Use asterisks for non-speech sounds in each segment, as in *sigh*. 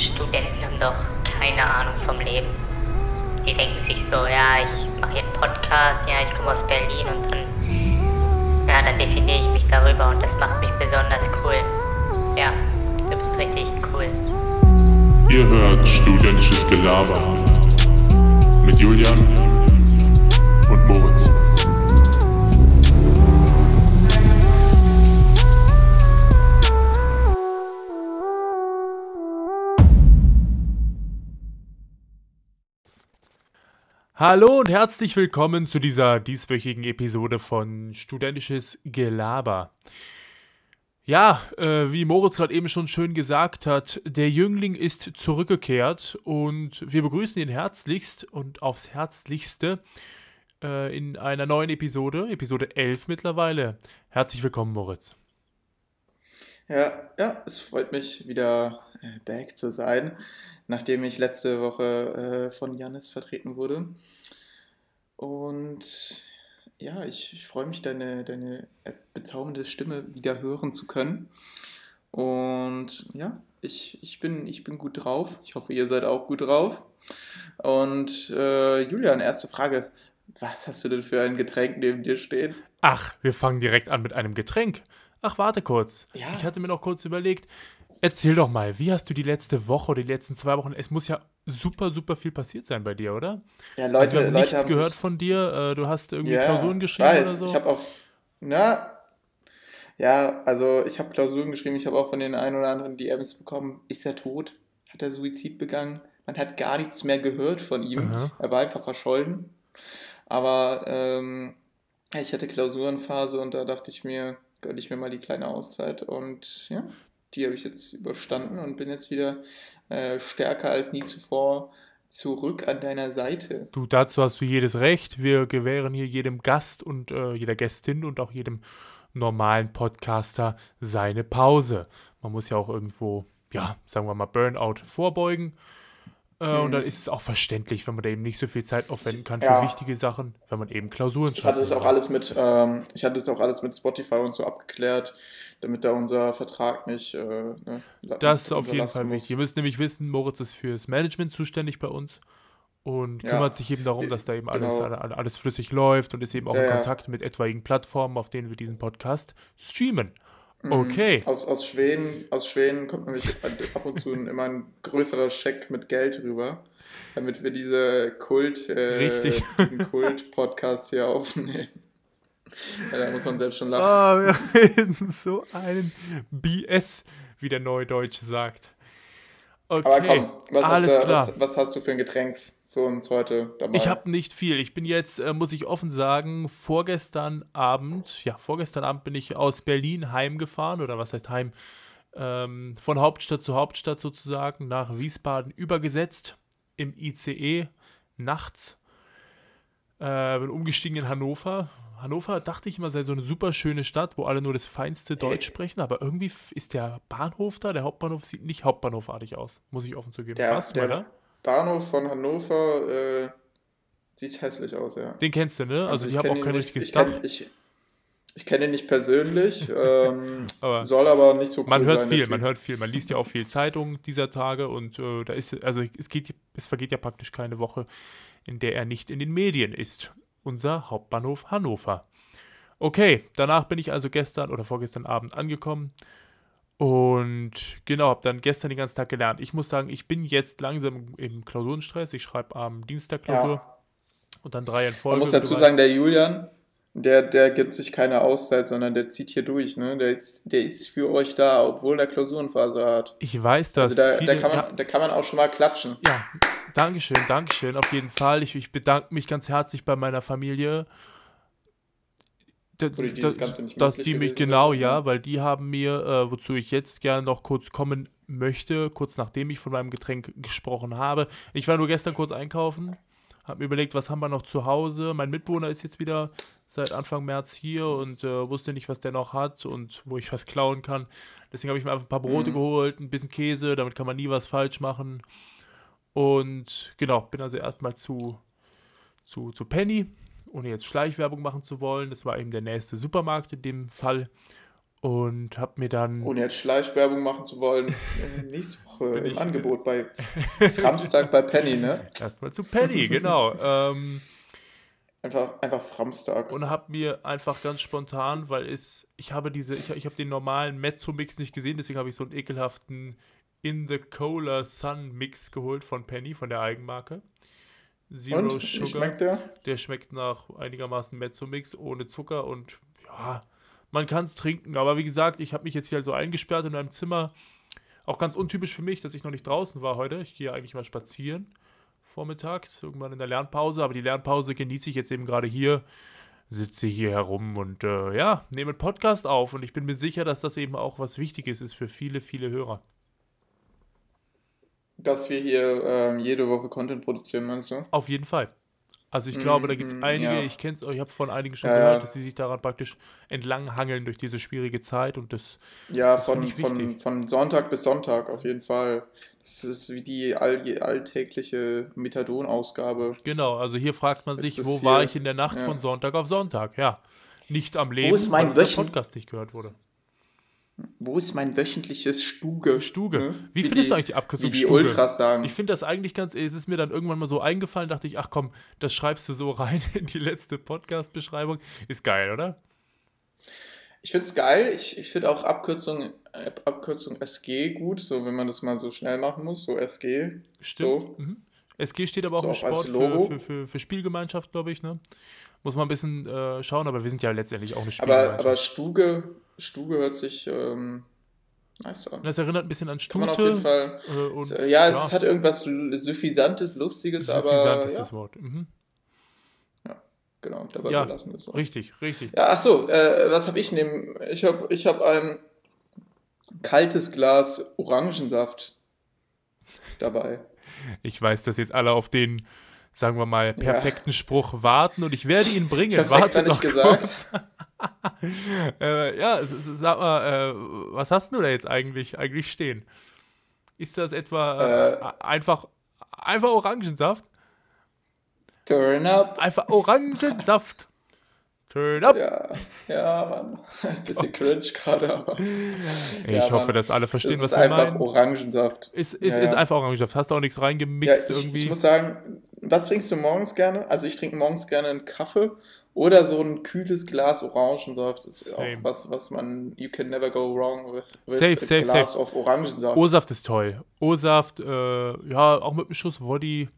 Studenten haben doch keine Ahnung vom Leben. Die denken sich so, ja, ich mache hier einen Podcast, ja, ich komme aus Berlin und dann, ja, dann definiere ich mich darüber und das macht mich besonders cool. Ja, du bist richtig cool. Ihr hört studentisches Gelaber mit Julian Hallo und herzlich willkommen zu dieser dieswöchigen Episode von Studentisches Gelaber. Ja, äh, wie Moritz gerade eben schon schön gesagt hat, der Jüngling ist zurückgekehrt und wir begrüßen ihn herzlichst und aufs Herzlichste äh, in einer neuen Episode, Episode 11 mittlerweile. Herzlich willkommen, Moritz. Ja, ja, es freut mich wieder äh, back zu sein, nachdem ich letzte Woche äh, von Janis vertreten wurde. Und ja, ich, ich freue mich, deine, deine bezaubernde Stimme wieder hören zu können. Und ja, ich, ich, bin, ich bin gut drauf. Ich hoffe, ihr seid auch gut drauf. Und äh, Julian, erste Frage. Was hast du denn für ein Getränk neben dir stehen? Ach, wir fangen direkt an mit einem Getränk. Ach, warte kurz. Ja. Ich hatte mir noch kurz überlegt, erzähl doch mal, wie hast du die letzte Woche oder die letzten zwei Wochen, es muss ja super, super viel passiert sein bei dir, oder? Ja, Also Leute, wir haben Leute nichts haben gehört von dir, äh, du hast irgendwie ja, Klausuren geschrieben weiß. oder so. Ich habe auch, na, ja, also ich habe Klausuren geschrieben. Ich habe auch von den ein oder anderen DMs bekommen. Ist er tot? Hat er Suizid begangen? Man hat gar nichts mehr gehört von ihm. Aha. Er war einfach verschollen. Aber ähm, ich hatte Klausurenphase und da dachte ich mir, gönne ich mir mal die kleine Auszeit. Und ja, die habe ich jetzt überstanden und bin jetzt wieder äh, stärker als nie zuvor zurück an deiner Seite. Du, dazu hast du jedes Recht. Wir gewähren hier jedem Gast und äh, jeder Gästin und auch jedem normalen Podcaster seine Pause. Man muss ja auch irgendwo, ja, sagen wir mal, Burnout vorbeugen. Äh, Und Mhm. dann ist es auch verständlich, wenn man da eben nicht so viel Zeit aufwenden kann für Ja. wichtige Sachen, wenn man eben Klausuren Ich hatte es schreibt. auch alles mit, ähm, ich hatte es auch alles mit Spotify und so abgeklärt, damit da unser Vertrag nicht äh, ne, Das auf jeden Fall wichtig. Ihr müsst nämlich wissen, Moritz ist fürs Management zuständig bei uns und Ja. kümmert sich eben darum, dass da eben alles, Genau. alle- alles flüssig läuft und ist eben auch Ja, in. Kontakt mit etwaigen Plattformen, auf denen wir diesen Podcast streamen. Mhm. Okay. Aus, aus, Schweden, aus Schweden kommt nämlich ab und zu immer ein größerer Scheck mit Geld rüber, damit wir diese Kult, äh, Richtig. *laughs* diesen Kult-Podcast hier aufnehmen. Ja, da muss man selbst schon lachen. Ah, wir reden *laughs* so einen BS, wie der Neudeutsche sagt. Okay, Aber komm, was, alles hast du, klar. was, was hast du für ein Getränk für uns heute dabei? Ich habe nicht viel. Ich bin jetzt, äh, muss ich offen sagen, vorgestern Abend, ja, vorgestern Abend bin ich aus Berlin heimgefahren, oder was heißt heim? Ähm, von Hauptstadt zu Hauptstadt sozusagen, nach Wiesbaden übergesetzt, im ICE, nachts. Äh, bin umgestiegen in Hannover. Hannover dachte ich immer, sei so eine super schöne Stadt, wo alle nur das feinste Deutsch sprechen, aber irgendwie ist der Bahnhof da, der Hauptbahnhof sieht nicht hauptbahnhofartig aus, muss ich offen zugeben. Der, Warst der da? Bahnhof von Hannover äh, sieht hässlich aus, ja. Den kennst du, ne? Also, ich die haben kenn auch kein nicht- richtiges ich Dach. kenn, ich, ich kenne ihn nicht persönlich, *laughs* ähm, Aber soll aber nicht so cool Man hört sein, viel, man hört viel. Man liest ja auch viel Zeitung dieser Tage und äh, da ist, also es geht, es vergeht ja praktisch keine Woche, in der er nicht in den Medien ist. Unser Hauptbahnhof Hannover. Okay, danach bin ich also gestern oder vorgestern Abend angekommen und genau, habe dann gestern den ganzen Tag gelernt. Ich muss sagen, ich bin jetzt langsam im Klausurenstress. Ich schreibe am Dienstag Klausur Ja. und dann drei in Folge. Man muss dazu sagen, der Julian, der, der gibt sich keine Auszeit, sondern der zieht hier durch, ne? Der ist, der ist für euch da, obwohl der Klausurenphase hat. Ich weiß, dass Also da, da, kann man, da kann man auch schon mal klatschen. Ja, Dankeschön, Dankeschön, auf jeden Fall. Ich, ich bedanke mich ganz herzlich bei meiner Familie. D- Wo die das Ganze nicht dass die mich, genau, wäre, ja, weil die haben mir, äh, wozu ich jetzt gerne noch kurz kommen möchte, kurz nachdem ich von meinem Getränk gesprochen habe. Ich war nur gestern kurz einkaufen, habe mir überlegt, was haben wir noch zu Hause. Mein Mitbewohner ist jetzt wieder seit Anfang März hier und äh, wusste nicht, was der noch hat und wo ich was klauen kann. Deswegen habe ich mir einfach ein paar Brote Mhm. geholt, ein bisschen Käse, damit kann man nie was falsch machen. Und genau, bin also erstmal zu, zu, zu Penny, ohne jetzt Schleichwerbung machen zu wollen. Das war eben der nächste Supermarkt in dem Fall. und habe mir dann. Ohne jetzt Schleichwerbung machen zu wollen, *laughs* nächste Woche im Angebot bei *laughs* Framstag bei Penny, ne? Erstmal zu Penny, *laughs* genau. ähm, einfach, einfach Framstag. Und habe mir einfach ganz spontan, weil es, ich habe diese, ich, ich habe den normalen Mezzo-Mix nicht gesehen, deswegen habe ich so einen ekelhaften In the Cola Sun Mix geholt von Penny, von der Eigenmarke. Zero und, Sugar. Schmeckt der? Der schmeckt nach einigermaßen Mezzo-Mix ohne Zucker und ja, man kann es trinken. Aber wie gesagt, ich habe mich jetzt hier also eingesperrt in einem Zimmer. Auch ganz untypisch für mich, dass ich noch nicht draußen war heute. Ich gehe eigentlich mal spazieren vormittags, irgendwann in der Lernpause. Aber die Lernpause genieße ich jetzt eben gerade hier. Sitze hier herum und äh, ja, nehme einen Podcast auf. Und ich bin mir sicher, dass das eben auch was Wichtiges ist für viele, viele Hörer. Dass wir hier ähm, jede Woche Content produzieren, meinst du? Auf jeden Fall. Also ich glaube, da gibt es mhm, einige, ja. ich kenne es, ich habe von einigen schon ja, gehört, dass sie sich daran praktisch entlang hangeln durch diese schwierige Zeit und das Ja, das von, von, von Sonntag bis Sonntag auf jeden Fall. Das ist wie die all, alltägliche Methadon-Ausgabe. Genau, also hier fragt man sich, wo hier, war ich in der Nacht ja. von Sonntag auf Sonntag? Ja, nicht am Leben, wo ist mein weil der Podcast nicht gehört wurde. Wo ist mein wöchentliches Stuge? Stuge. Hm? Wie, wie, findest die, du eigentlich die Abkürzung wie die Stuge? Ultras sagen. Ich finde das eigentlich ganz, es ist mir dann irgendwann mal so eingefallen, dachte ich, ach komm, das schreibst du so rein *laughs* in die letzte Podcast-Beschreibung. Ist geil, oder? Ich finde es geil. Ich, ich finde auch Abkürzung, äh, Abkürzung SG gut, so wenn man das mal so schnell machen muss, so SG. Stimmt. So. Mhm. SG steht aber auch so im Sport für, für, für, für, Spielgemeinschaft, glaube ich. Ne? Muss man ein bisschen äh, schauen, aber wir sind ja letztendlich auch eine Spielgemeinschaft. Aber, aber Stuge, Stuge hört sich ähm, nice an. Das erinnert ein bisschen an Stute. Kann man auf jeden Fall. Äh, und, ja, ja, es hat irgendwas Suffisantes, Lustiges, Suffisant aber. Suffisant ist ja. das Wort. Mhm. Ja, genau, dabei ja, belassen wir es Richtig, richtig. Ja, achso, äh, was habe ich nehmen? Ich habe ich hab ein kaltes Glas Orangensaft dabei. Ich weiß, dass jetzt alle auf den sagen wir mal, perfekten ja. Spruch warten und ich werde ihn bringen. Ich hab's Warte nicht gesagt. Äh, ja, sag mal, äh, was hast du da jetzt eigentlich, eigentlich stehen? Ist das etwa äh, äh, einfach, einfach Orangensaft? Turn up. Einfach Orangensaft. Turn up. Ja, ja, Mann. Ein bisschen cringe gerade, aber. Ich ja, hoffe, Mann. dass alle verstehen, was wir meinen. Ist einfach Orangensaft. Ist, ist, ja, ist einfach Orangensaft. Hast du auch nichts reingemixt ja, ich, irgendwie? Ich muss sagen, was trinkst du morgens gerne? Also, ich trinke morgens gerne einen Kaffee oder so ein kühles Glas Orangensaft. Das ist Same. auch was, was man. You can never go wrong with, with safe, safe, Glas safe. of Orangensaft. O-Saft ist toll. O-Saft, äh, ja, auch mit einem Schuss Woddy.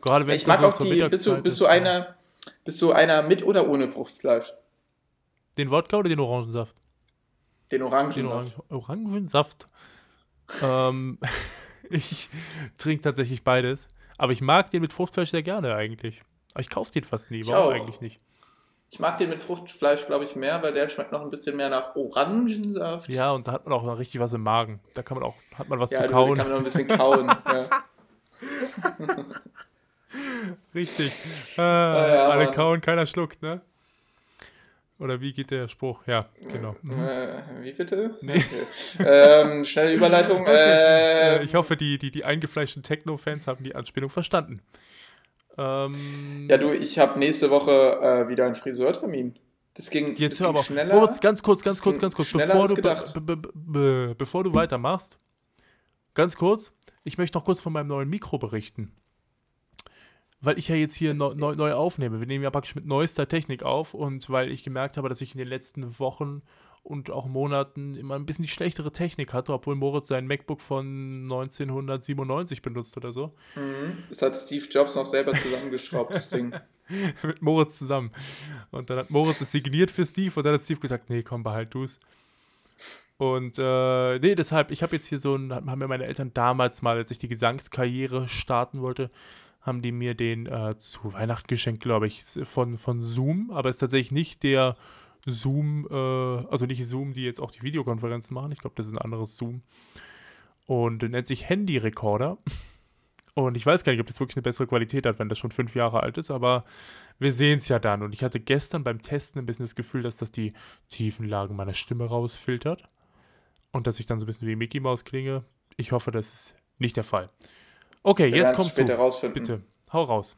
Gerade wenn ich mag auch die. Bist du, bist du einer bist du einer mit oder ohne Fruchtfleisch? Den Wodka oder den Orangensaft? Den Orangensaft. Den Orang Orangensaft. *laughs* ähm, *laughs* ich trinke tatsächlich beides. Aber ich mag den mit Fruchtfleisch sehr gerne eigentlich. Aber ich kaufe den fast nie. Warum eigentlich nicht? Ich mag den mit Fruchtfleisch, glaube ich, mehr, weil der schmeckt noch ein bisschen mehr nach Orangensaft. Ja, und da hat man auch noch richtig was im Magen. Da kann man auch, hat man was ja, zu kauen. Da kann man noch ein bisschen kauen. *laughs* ja. Richtig. Äh, ja, alle Mann. kauen, keiner schluckt, ne? Oder wie geht der Spruch? Ja, genau. Mhm. Äh, wie bitte? Nee. Okay. ähm, schnelle Überleitung. *laughs* Okay. Äh, ich hoffe, die, die, die eingefleischten Techno-Fans haben die Anspielung verstanden. Ähm, ja, du, ich habe nächste Woche äh, wieder einen Friseurtermin. Das ging, Jetzt das ging aber schneller. Moritz, ganz kurz, ganz kurz, ganz kurz. Bevor du, bevor du weitermachst, ganz kurz, ich möchte noch kurz von meinem neuen Mikro berichten weil ich ja jetzt hier neu, neu, aufnehme. Wir nehmen ja praktisch mit neuester Technik auf und weil ich gemerkt habe, dass ich in den letzten Wochen und auch Monaten immer ein bisschen die schlechtere Technik hatte, obwohl Moritz sein MacBook von 1997 benutzt oder so. Mhm. Das hat Steve Jobs noch selber zusammengeschraubt, das Ding. *laughs* mit Moritz zusammen. Und dann hat Moritz es signiert für Steve und dann hat Steve gesagt, nee, komm, behalt du es. Und äh, nee, deshalb, ich habe jetzt hier so ein, haben mir meine Eltern damals mal, als ich die Gesangskarriere starten wollte, haben die mir den äh, zu Weihnachten geschenkt, glaube ich, von, von Zoom, aber es ist tatsächlich nicht der Zoom, äh, also nicht Zoom, die jetzt auch die Videokonferenzen machen. Ich glaube, das ist ein anderes Zoom. Und nennt sich Handy-Recorder. *laughs* Und ich weiß gar nicht, ob das wirklich eine bessere Qualität hat, wenn das schon fünf Jahre alt ist, aber wir sehen es ja dann. Und ich hatte gestern beim Testen ein bisschen das Gefühl, dass das die tiefen Lagen meiner Stimme rausfiltert. Und dass ich dann so ein bisschen wie Mickey Mouse klinge. Ich hoffe, das ist nicht der Fall. Okay, Wir jetzt kommst später du. Rausfinden. Bitte, hau raus.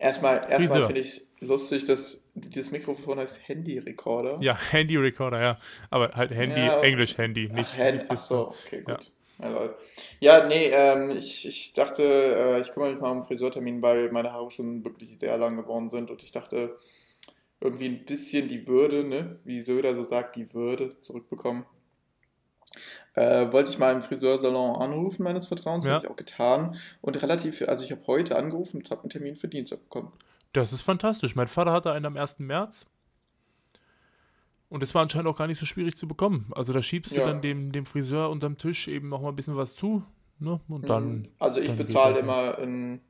Erstmal, erstmal finde ich lustig, dass dieses Mikrofon heißt Handy-Recorder. Ja, *laughs* Handy-Recorder, ja. Aber halt Handy, Ja, Englisch Handy, Ach, nicht, Hand, nicht ach so, okay, gut. Ja, ja nee, ähm, ich, ich dachte, äh, ich kümmere mich mal um einen Friseurtermin, weil meine Haare schon wirklich sehr lang geworden sind und ich dachte, irgendwie ein bisschen die Würde, ne, wie Söder so sagt, die Würde zurückbekommen. Äh, wollte ich mal im Friseursalon anrufen, meines Vertrauens, Ja. habe ich auch getan. Und relativ, also ich habe heute angerufen und habe einen Termin für Dienstag bekommen. Das ist fantastisch. Mein Vater hatte einen am 1. März. Und es war anscheinend auch gar nicht so schwierig zu bekommen. Also da schiebst du Ja. dann dem, dem Friseur unterm Tisch eben noch mal ein bisschen was zu. Ne? Und dann. Mhm. Also ich dann bezahle immer in,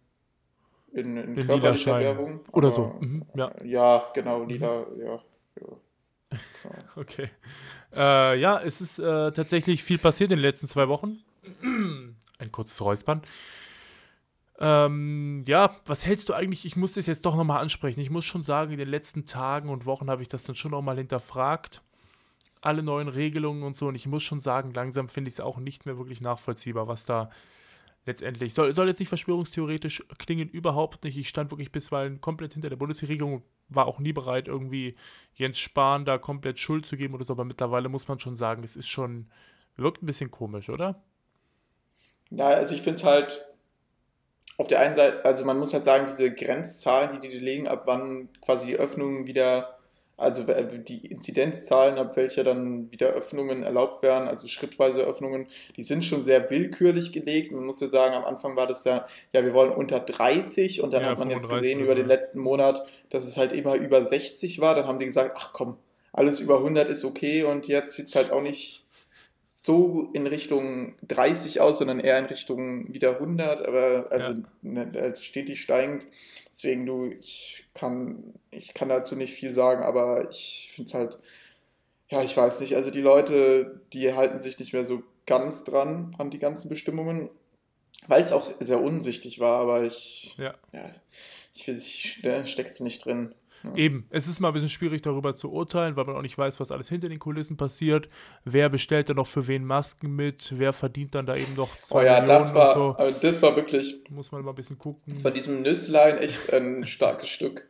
in, in, In körperlicher. Währung. Oder aber- so. Mhm, ja. Ja, genau, lila, ja. ja. *laughs* Okay. Äh, ja, es ist äh, tatsächlich viel passiert in den letzten zwei Wochen. Ein kurzes Räuspern. Ähm, ja, was hältst du eigentlich? Ich muss das jetzt doch nochmal ansprechen. Ich muss schon sagen, in den letzten Tagen und Wochen habe ich das dann schon nochmal hinterfragt. Alle neuen Regelungen und so. Und ich muss schon sagen, langsam finde ich es auch nicht mehr wirklich nachvollziehbar, was da letztendlich. Soll, soll jetzt nicht verschwörungstheoretisch klingen, überhaupt nicht. Ich stand wirklich bisweilen komplett hinter der Bundesregierung und war auch nie bereit, irgendwie Jens Spahn da komplett Schuld zu geben oder so. Aber mittlerweile muss man schon sagen, es ist schon. Wirkt ein bisschen komisch, oder? Ja, also ich finde es halt auf der einen Seite, also man muss halt sagen, diese Grenzzahlen, die die legen, ab wann quasi die Öffnungen wieder, also die Inzidenzzahlen, ab welcher dann wieder Öffnungen erlaubt werden, also schrittweise Öffnungen, die sind schon sehr willkürlich gelegt. Man muss ja sagen, am Anfang war das ja, ja, wir wollen unter 30 und dann Ja, hat man jetzt 35 gesehen oder über den letzten Monat, dass es halt immer über 60 war. Dann haben die gesagt, ach komm, alles über 100 ist okay und jetzt sieht es halt auch nicht so in Richtung 30 aus, sondern eher in Richtung wieder 100, aber also Ja. ne, also stetig steigend. Deswegen du, ich kann, ich kann dazu nicht viel sagen, aber ich finde es halt, ja, ich weiß nicht, also die Leute, die halten sich nicht mehr so ganz dran an die ganzen Bestimmungen, weil es auch sehr unsichtig war, aber ich, Ja. ja, ich, ich, steckst du nicht drin. Eben, es ist mal ein bisschen schwierig darüber zu urteilen, weil man auch nicht weiß, was alles hinter den Kulissen passiert. Wer bestellt dann noch für wen Masken mit? Wer verdient dann da eben noch Oh zwei ja, Millionen das war, so? das war wirklich Muss man mal ein bisschen gucken. von diesem Nüsslein echt ein starkes Stück.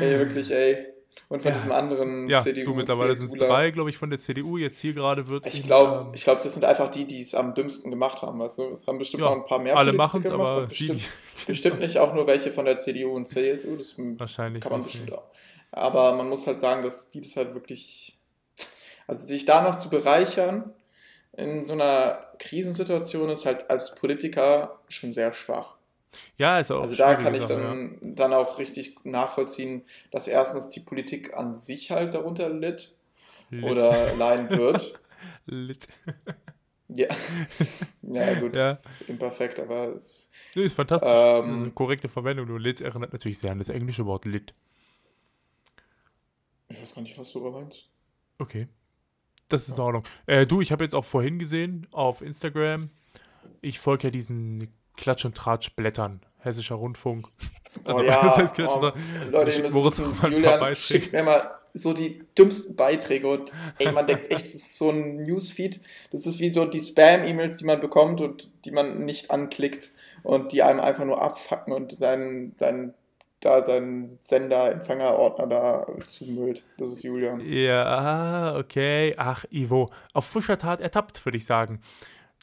Ey, wirklich, ey. Und von Ja. diesem anderen Ja, CDU. du, mittlerweile sind es drei, glaube ich, von der CDU. Jetzt hier gerade wird. Ich glaube, ähm, ich glaub, das sind einfach die, die es am dümmsten gemacht haben, weißt du? Es haben bestimmt ja, noch ein paar mehr alle machen es, gemacht, aber bestimmt, bestimmt nicht auch nur welche von der CDU und CSU. Das wahrscheinlich. kann man nicht, bestimmt auch. Aber man muss halt sagen, dass die das halt wirklich. Also sich da noch zu bereichern in so einer Krisensituation ist halt als Politiker schon sehr schwach. Ja, ist auch. Also da kann ich dann, dann auch richtig nachvollziehen, dass erstens die Politik an sich halt darunter litt ja. Lit. oder leiden wird. *laughs* Lit. *laughs* ja. ja, gut, Ja. ist imperfekt, aber es, Nee, ist fantastisch. Ähm, korrekte Verwendung. Nur Lit erinnert natürlich sehr an das englische Wort Lit. ich weiß gar nicht, was du meinst. Okay. Das ist in Ordnung. Äh, du, ich habe jetzt auch vorhin gesehen auf Instagram, ich folge ja diesen Klatsch- und Tratsch-Blättern. Hessischer Rundfunk. *laughs* Also, oh, ja, was heißt Klatsch- oh, und Tratsch? Leute, ihr müsst wissen, mal Julian schickt mir immer so die dümmsten Beiträge und ey, man denkt echt, das ist so ein Newsfeed, das ist wie so die Spam-E-Mails, die man bekommt und die man nicht anklickt und die einem einfach nur abfacken und seinen, seinen, da seinen Sender, Empfängerordner da zumüllt. Das ist Julian. Ja, okay. Ach, Ivo. Auf frischer Tat ertappt, würde ich sagen.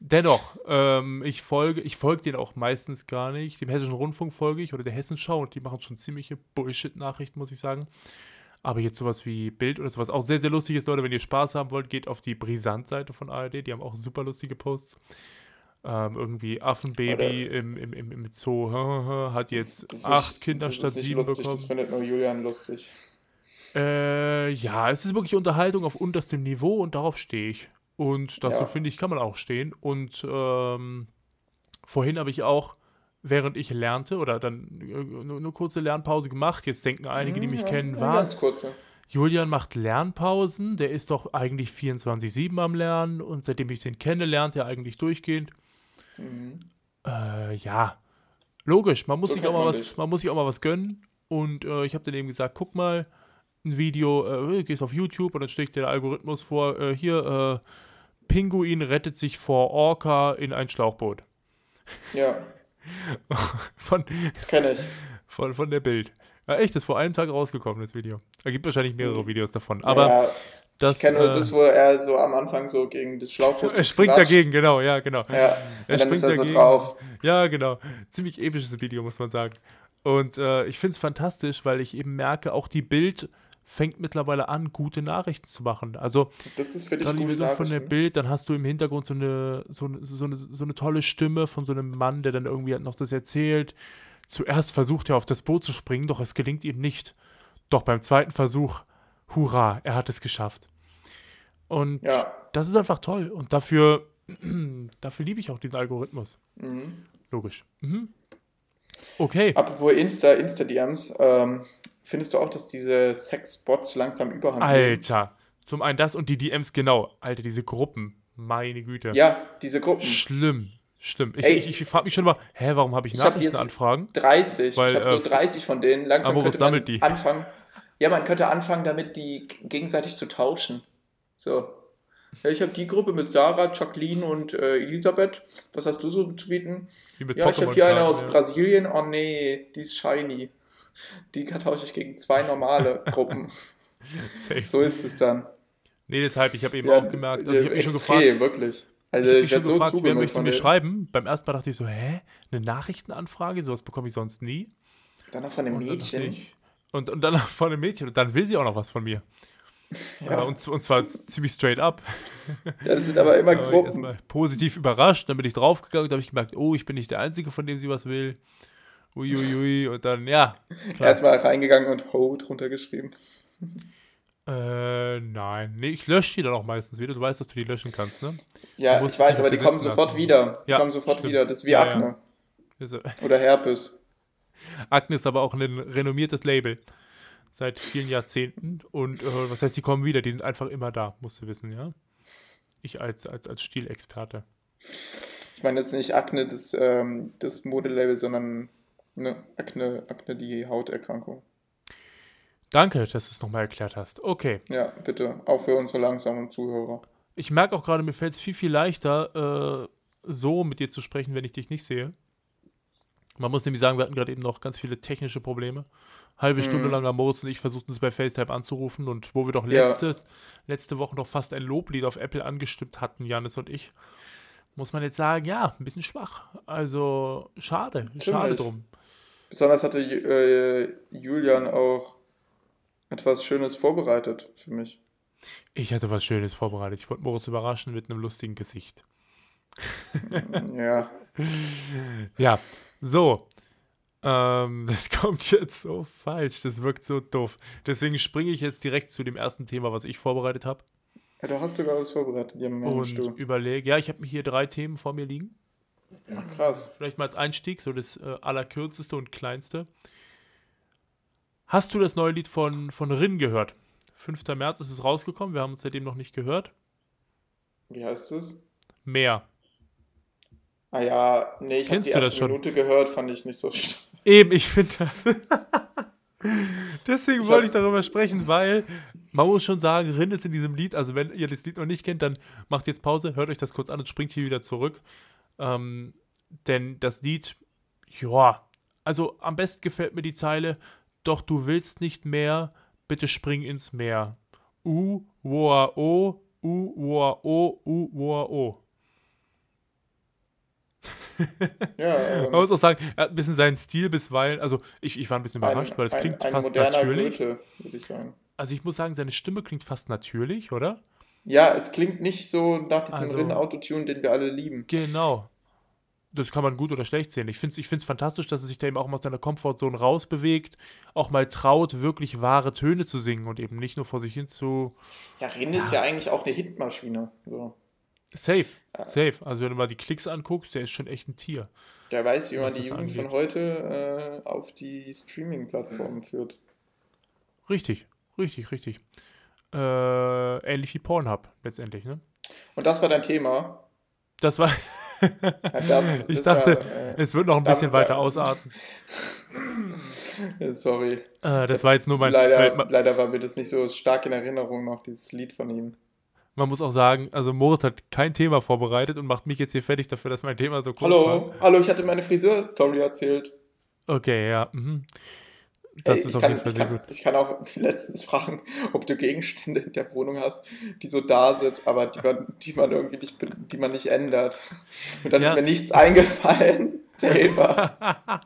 Dennoch, ähm, ich folge, ich folge denen auch meistens gar nicht. Dem Hessischen Rundfunk folge ich oder der Hessenschau und die machen schon ziemliche Bullshit-Nachrichten, muss ich sagen. Aber jetzt sowas wie Bild oder sowas auch sehr, sehr lustig ist, Leute, wenn ihr Spaß haben wollt, geht auf die Brisant-Seite von ARD, die haben auch super lustige Posts. Ähm, irgendwie Affenbaby im, im, im, im Zoo *laughs* hat jetzt Das ist acht nicht- Kinder ist statt sieben lustig, bekommen. Das findet nur Julian lustig. Äh, ja, es ist wirklich Unterhaltung auf unterstem Niveau und darauf stehe ich. Und dazu Ja. finde ich, kann man auch stehen. Und ähm, vorhin habe ich auch, während ich lernte, oder dann äh, nur eine kurze Lernpause gemacht. Jetzt denken einige, die mich Ja, kennen, was? Julian macht Lernpausen, der ist doch eigentlich 24-7 am Lernen und seitdem ich den kenne, lernt er eigentlich durchgehend. Mhm. Äh, ja, logisch, man muss, So sich auch mal was, man muss sich auch mal was gönnen. Und äh, ich habe dann eben gesagt, guck mal, ein Video, äh, gehst auf YouTube und dann schlägt dir der Algorithmus vor, äh, hier, äh, Pinguin rettet sich vor Orca in ein Schlauchboot. Ja. *laughs* von, Das kenne ich. von, von der Bild. Ja, echt, das ist vor einem Tag rausgekommen, das Video. Da gibt wahrscheinlich mehrere Videos davon. Aber ja, das, ich kenne äh, das, wo er so am Anfang so gegen das Schlauchboot er springt klatscht. dagegen, genau, ja, genau. Ja, Er dann ist er so dagegen. drauf. Ja, genau. Ziemlich episches Video, muss man sagen. Und äh, ich finde es fantastisch, weil ich eben merke, auch die Bild fängt mittlerweile an, gute Nachrichten zu machen. Also Das ist für dich gute Version von der. Bild, dann hast du im Hintergrund so eine, so, eine, so, eine, so eine tolle Stimme von so einem Mann, der dann irgendwie halt noch das erzählt. Zuerst versucht er auf das Boot zu springen, doch es gelingt ihm nicht. Doch beim zweiten Versuch, hurra, er hat es geschafft. Und Ja. das ist einfach toll. Und dafür, *clears throat* dafür liebe ich auch diesen Algorithmus. Mhm. Logisch. Mhm. Okay. Apropos Insta, Insta-DMs, ähm, findest du auch, dass diese Sex-Bots langsam überhand? Alter. Zum einen das und die DMs, genau. Alter, diese Gruppen. Meine Güte. Ja, diese Gruppen. Schlimm. Schlimm. Ich, Ey. ich, ich frage mich schon mal, hä, warum habe ich Ich hab Nachrichtenanfragen? 30. Weil, ich habe so äh, 30 von denen. Langsam könnte man sammelt die. anfangen. Ja, man könnte anfangen, damit die gegenseitig zu tauschen. So. Ja, ich habe die Gruppe mit Sarah, Jacqueline und äh, Elisabeth. Was hast du so zu bieten? Ja, ich habe hier eine aus ja. Brasilien. Oh nee, die ist shiny. Die tausche ich gegen zwei normale *laughs* Gruppen. So ist es dann. Nee, deshalb, ich habe eben Ja, auch gemerkt, also ich habe mich schon gefragt, wirklich. Also ich ich, habe mich schon so gefragt, wer möchte mir schreiben? Beim ersten Mal dachte ich so, hä? Eine Nachrichtenanfrage? Sowas bekomme ich sonst nie. Dann noch von einem Und Mädchen. ich- Und, und dann von einem Mädchen. Und dann will sie auch noch was von mir. Ja. Und, und zwar ziemlich straight up. Ja, das sind aber immer ich Gruppen. positiv überrascht. Dann bin ich draufgegangen und da habe ich gemerkt, oh, ich bin nicht der Einzige, von dem sie was will. Uiuiui. Und dann, ja. klar. Erstmal reingegangen und Ho drunter geschrieben. Äh, nein. Nee, ich lösche die dann auch meistens wieder. Du weißt, dass du die löschen kannst, ne? Ja, ich weiß, aber die kommen sofort lassen. wieder. Die Ja, kommen sofort stimmt. wieder. Das ist wie Ja, ja. Akne Also, oder Herpes. Akne ist aber auch ein renommiertes Label. Seit vielen Jahrzehnten. Und äh, was heißt, die kommen wieder? Die sind einfach immer da, musst du wissen, ja? Ich als, als, als Stilexperte. Ich meine jetzt nicht Akne, das, ähm, das Modelabel, sondern ne, Akne, Akne, die Hauterkrankung. Danke, dass du es nochmal erklärt hast. Okay. Ja, bitte. Auch für unsere langsamen Zuhörer. Ich merke auch gerade, mir fällt es viel, viel leichter, äh, so mit dir zu sprechen, wenn ich dich nicht sehe. Man muss nämlich sagen, wir hatten gerade eben noch ganz viele technische Probleme. Halbe Stunde Mhm. lang haben Moritz und ich versucht, uns bei FaceTime anzurufen und wo wir doch Ja. letzte, Woche noch fast ein Loblied auf Apple angestimmt hatten, Janis und ich, muss man jetzt sagen, ja, ein bisschen schwach. Also schade, schade Ziemlich. drum. Besonders hatte äh, Julian auch etwas Schönes vorbereitet für mich. Ich hatte was Schönes vorbereitet. Ich wollte Moritz überraschen mit einem lustigen Gesicht. *laughs* Ja, Ja, so. Ähm, *laughs* das kommt jetzt so falsch. Das wirkt so doof. Deswegen springe ich jetzt direkt zu dem ersten Thema, was ich vorbereitet habe. Ja, du hast sogar was vorbereitet. Ja, Mensch, Und überlege, ja, ich habe hier drei Themen vor mir liegen. Ach, krass. Vielleicht mal als Einstieg, so das äh, allerkürzeste und kleinste. Hast du das neue Lied von, von Rin gehört? 5. März ist es rausgekommen, wir haben uns seitdem noch nicht gehört. Wie heißt es? Mehr. Ah ja, nee, ich habe die erste? Minute gehört, fand ich nicht so stark. Eben, ich finde das. *laughs* Deswegen Ich wollte ich darüber sprechen, weil man muss schon sagen, Rin ist in diesem Lied, also wenn ihr das Lied noch nicht kennt, dann macht jetzt Pause, hört euch das kurz an und springt hier wieder zurück. Ähm, denn das Lied, ja, also am besten gefällt mir die Zeile, doch du willst nicht mehr, bitte spring ins Meer. U, woa, o, u, woa, o, u, woa, o. Ja, Man muss auch sagen, er hat ein bisschen seinen Stil bisweilen, also ich, ich war ein bisschen überrascht, weil es ein, klingt ein fast natürlich. Goethe, würde ich sagen. Also ich muss sagen, seine Stimme klingt fast natürlich, oder? Ja, es klingt nicht so nach diesem Also- Rin-Autotune, den wir alle lieben. Genau. Das kann man gut oder schlecht sehen. Ich finde es ich find's fantastisch, dass er sich da eben auch mal aus seiner Komfortzone rausbewegt, auch mal traut, wirklich wahre Töne zu singen und eben nicht nur vor sich hin zu. Ja, Rin ist ja eigentlich auch eine Hitmaschine. So. Safe, safe. Also wenn du mal die Klicks anguckst, der ist schon echt ein Tier. Der weiß, wie man die das Jugend von angeht. heute äh, auf die Streaming-Plattformen führt. Richtig, richtig, richtig. Äh, ähnlich wie Pornhub letztendlich, ne? Und das war dein Thema. Das war. *laughs* Ja, das *laughs* ich ist dachte, ja, äh, es wird noch ein bisschen weiter ausarten. *laughs* sorry. Äh, das war jetzt nur mein. leider, weil man, leider war mir das nicht so stark in Erinnerung noch, dieses Lied von ihm. Man muss auch sagen, also Moritz hat kein Thema vorbereitet und macht mich jetzt hier fertig dafür, dass mein Thema so kurz Hallo, war. hallo, ich hatte meine Friseur-Story erzählt. Okay, ja. Mhm. Das Ey, ist auf kann, jeden Fall sehr kann, gut. Ich kann auch *laughs* letztens fragen, ob du Gegenstände in der Wohnung hast, die so da sind, aber die man, die man irgendwie nicht, die man nicht ändert. Und dann Ja. ist mir nichts eingefallen. *laughs* Selber.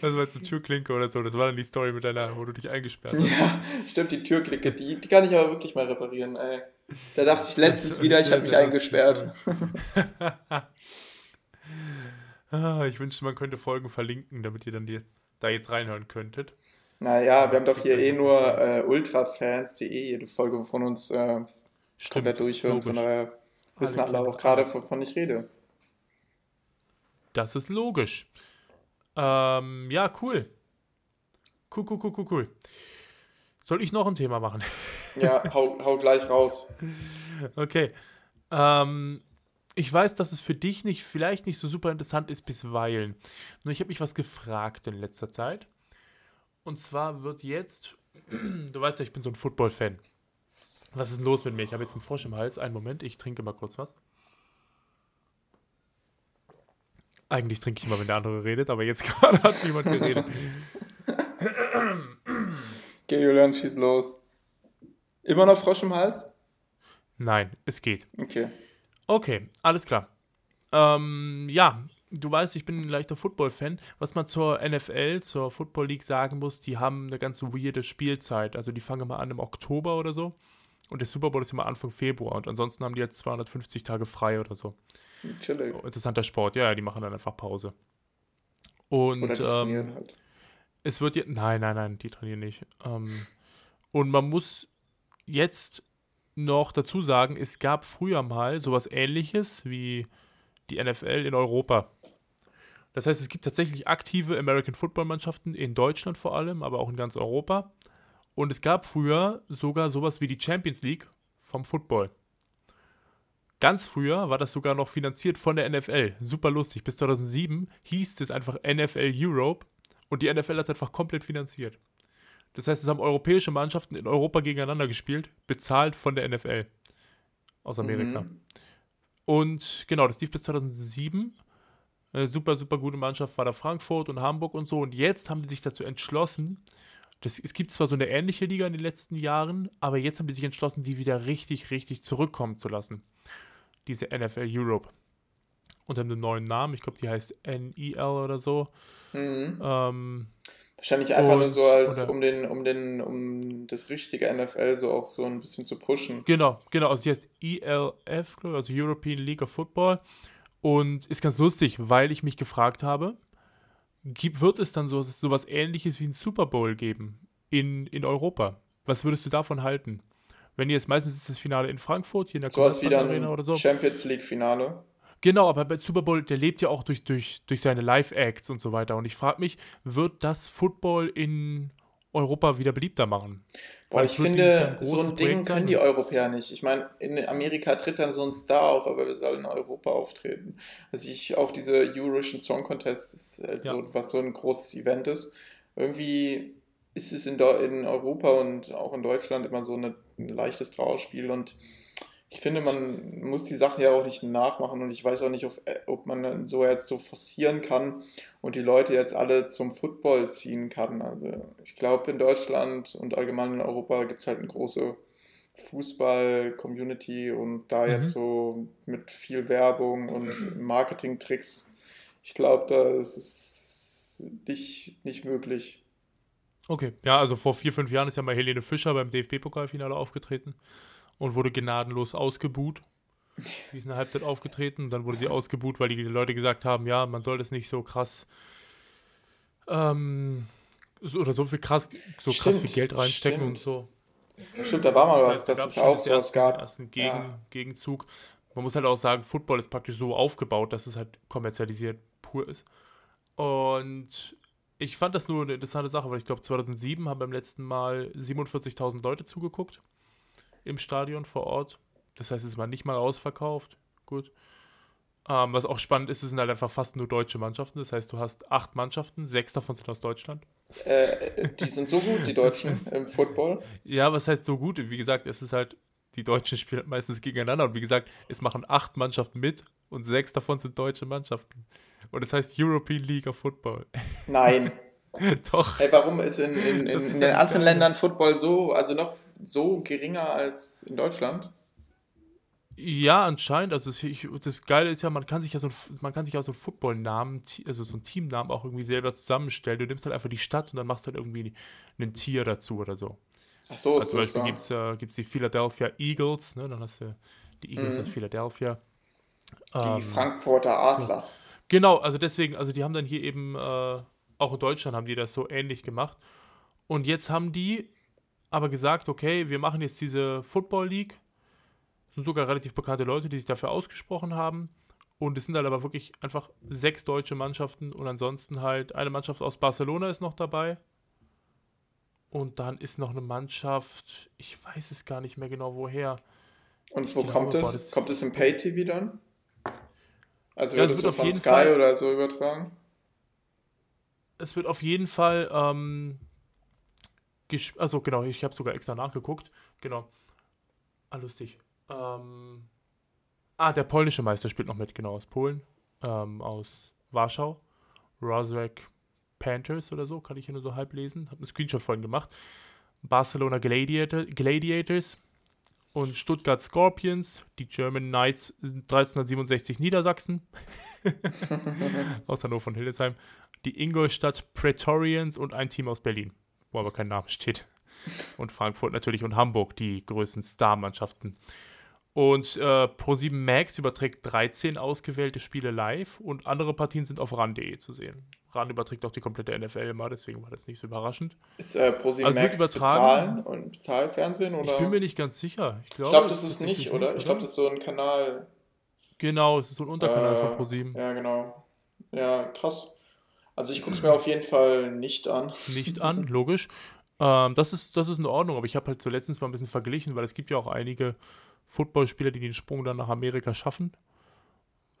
Das war zur Türklinke oder so. Das war dann die Story mit deiner, wo du dich eingesperrt hast. Ja, stimmt, die Türklinke, die, die kann ich aber wirklich mal reparieren, ey. Da dachte ich letztens *laughs* wieder, ich habe mich eingesperrt. *laughs* Ah, ich wünschte, man könnte Folgen verlinken, damit ihr dann jetzt, da jetzt reinhören könntet. Naja, wir haben doch hier eh nur äh, Ultrafans, die eh jede Folge von uns äh, komplett durchhören. Von logisch. daher wissen Alle alle auch gerade, wovon ich rede. Das ist logisch. Ähm, ja, cool. Cool, cool, cool, cool, cool. Soll ich noch ein Thema machen? *laughs* Ja, hau, hau gleich raus. Okay. Ähm, ich weiß, dass es für dich nicht, vielleicht nicht so super interessant ist, bisweilen. Nur ich habe mich was gefragt in letzter Zeit. Und zwar wird jetzt, *clears throat* du weißt ja, ich bin so ein Football-Fan. Was ist los mit mir? Ich habe jetzt einen Frosch im Hals. Einen Moment, ich trinke mal kurz was. Eigentlich trinke ich immer, wenn der andere redet, aber jetzt *laughs* gerade hat niemand geredet. Okay, Julian, schieß los. Immer noch Frosch im Hals? Nein, es geht. Okay. Okay, alles klar. Ähm, ja, du weißt, ich bin ein leichter Football-Fan. Was man zur NFL, zur Football League sagen muss, die haben eine ganz weirde Spielzeit. Also die fangen mal an im Oktober oder so. Und der Super Bowl ist immer Anfang Februar. Und ansonsten haben die jetzt 250 Tage frei oder so. Chillig. Interessanter Sport, ja, ja, die machen dann einfach Pause. Und Oder die ähm, trainieren halt. es wird jetzt. Nein, nein, nein, die trainieren nicht. Ähm, und man muss jetzt noch dazu sagen, es gab früher mal sowas ähnliches wie die NFL in Europa. Das heißt, es gibt tatsächlich aktive American Football Mannschaften in Deutschland vor allem, aber auch in ganz Europa. Und es gab früher sogar sowas wie die Champions League vom Football. Ganz früher war das sogar noch finanziert von der NFL. Super lustig. Bis 2007 hieß es einfach NFL Europe und die NFL hat es einfach komplett finanziert. Das heißt, es haben europäische Mannschaften in Europa gegeneinander gespielt, bezahlt von der NFL aus Amerika. Mhm. Und genau, das lief bis 2007. Äh, super, super gute Mannschaft war da Frankfurt und Hamburg und so. Und jetzt haben die sich dazu entschlossen, das, es gibt zwar so eine ähnliche Liga in den letzten Jahren, aber jetzt haben die sich entschlossen, die wieder richtig, richtig zurückkommen zu lassen. Diese NFL Europe. Unter einem neuen Namen. Ich glaube, die heißt NEL oder so. Mhm. Ähm, Wahrscheinlich einfach Und- nur so als, oder- um den, um den, um das richtige NFL so auch so ein bisschen zu pushen. Genau, genau. Also die heißt ELF, also European League of Football. Und ist ganz lustig, weil ich mich gefragt habe, gibt, wird es dann so sowas ähnliches wie ein Super Bowl geben in, in Europa? Was würdest du davon halten? Wenn jetzt meistens ist das Finale in Frankfurt, hier in der Sowas wie dann Arena oder so. Champions League Finale. Genau, aber bei Super Bowl, der lebt ja auch durch, durch, durch seine Live-Acts und so weiter. Und ich frage mich, wird das Football in Europa wieder beliebter machen? Boah, Weil ich finde, ein so ein Ding Projekt können die Europäer nicht. Ich meine, in Amerika tritt dann so ein Star auf, aber wir sollen in Europa auftreten. Also ich, auch diese Eurovision Song Contest ist halt Ja. so, was so ein großes Event ist. Irgendwie ist es in, in Europa und auch in Deutschland immer so eine, ein leichtes Trauerspiel und ich finde, man muss die Sachen ja auch nicht nachmachen und ich weiß auch nicht, ob, ob man so jetzt so forcieren kann und die Leute jetzt alle zum Football ziehen kann. Also ich glaube, in Deutschland und allgemein in Europa gibt es halt eine große Fußball-Community und da Mhm. jetzt so mit viel Werbung und Marketing-Tricks, ich glaube, da ist es nicht, nicht möglich. Okay, ja, also vor vier, fünf Jahren ist ja mal Helene Fischer beim DFB-Pokalfinale aufgetreten und wurde gnadenlos ausgebuht. Die ist in der Halbzeit aufgetreten und dann wurde sie ausgebuht, weil die Leute gesagt haben, ja, man soll das nicht so krass ähm, so, oder so viel krass, so krass Stimmt, viel Geld reinstecken stimmt. und so. Stimmt, da war mal Das was, heißt, da dass gab's es schon auch das sowas erste- gab. ersten Gegen, Ja. Gegenzug. Man muss halt auch sagen, Football ist praktisch so aufgebaut, dass es halt kommerzialisiert pur ist. Und ich fand das nur eine interessante Sache, weil ich glaube, 2007 haben beim letzten Mal 47.000 Leute zugeguckt im Stadion vor Ort. Das heißt, es war nicht mal ausverkauft. Gut. Ähm, was auch spannend ist, es sind halt einfach fast nur deutsche Mannschaften. Das heißt, du hast acht Mannschaften, sechs davon sind aus Deutschland. Äh, die sind so gut, die *laughs* Deutschen im Football. Ja, was heißt so gut? Wie gesagt, es ist halt die Deutschen *laughs* spielen meistens gegeneinander. Und wie gesagt, es machen acht Mannschaften mit und sechs davon sind deutsche Mannschaften. Und es heißt European League of Football. Nein. *laughs* *laughs* Doch. Hey, warum ist in, in, in, Das ist in den anderen geil. Ländern Football so, also noch so geringer als in Deutschland? Ja, anscheinend. Also es- ich, das Geile ist ja, man kann sich ja so man kann sich ja so einen Football-Namen, also so einen Teamnamen auch irgendwie selber zusammenstellen. Du nimmst halt einfach die Stadt und dann machst halt irgendwie ein Tier dazu oder so. Ach so, Also ist zum das Beispiel gibt es äh, gibt's die Philadelphia Eagles, ne? Dann hast du die Eagles Mhm. aus Philadelphia. Die Ähm, Frankfurter Adler. Genau, also deswegen, also die haben dann hier eben, äh, auch in Deutschland haben die das so ähnlich gemacht. Und jetzt haben die aber gesagt, okay, wir machen jetzt diese Football League. Es sind sogar relativ bekannte Leute, die sich dafür ausgesprochen haben. Und es sind halt aber wirklich einfach sechs deutsche Mannschaften und ansonsten halt eine Mannschaft aus Barcelona ist noch dabei. Und dann ist noch eine Mannschaft, ich weiß es gar nicht mehr genau woher. Und wo kommt es? das- Kommt es im Pay-TV dann? Also Ja, wird es so auf von Sky Fall- oder so übertragen? Es wird auf jeden Fall, ähm, also genau, ich habe sogar extra nachgeguckt. Genau. Ah, lustig. Ähm, ah, der polnische Meister spielt noch mit, genau, aus Polen. Ähm, aus Warschau. Rozek Panthers oder so, kann ich hier nur so halb lesen. Habe einen Screenshot vorhin gemacht. Barcelona Gladiator, Gladiators und Stuttgart Scorpions. Die German Knights sind 1367 Niedersachsen. *laughs* aus Hannover von Hildesheim. Die Ingolstadt Praetorians und ein Team aus Berlin, wo aber kein Name steht. Und Frankfurt natürlich und Hamburg, die größten Star-Mannschaften. Und äh, Pro7 Max überträgt 13 ausgewählte Spiele live und andere Partien sind auf ran.de zu sehen. Ran überträgt auch die komplette NFL immer, deswegen war das nicht so überraschend. Ist äh, ProSieben Also Max übertragen. bezahlen und Bezahlfernsehen? Oder? Ich bin mir nicht ganz sicher. Ich glaube, ich glaube, das ist nicht, oder? Ich glaube, das ist so ein Kanal. Genau, es ist so ein Unterkanal äh, von Pro7. Ja, genau. Ja, krass. Also ich gucke es mir auf jeden Fall nicht an. nicht an, *laughs* logisch. Ähm, das, ist, das ist in Ordnung, aber ich habe halt so letztens mal ein bisschen verglichen, weil es gibt ja auch einige Footballspieler, die den Sprung dann nach Amerika schaffen.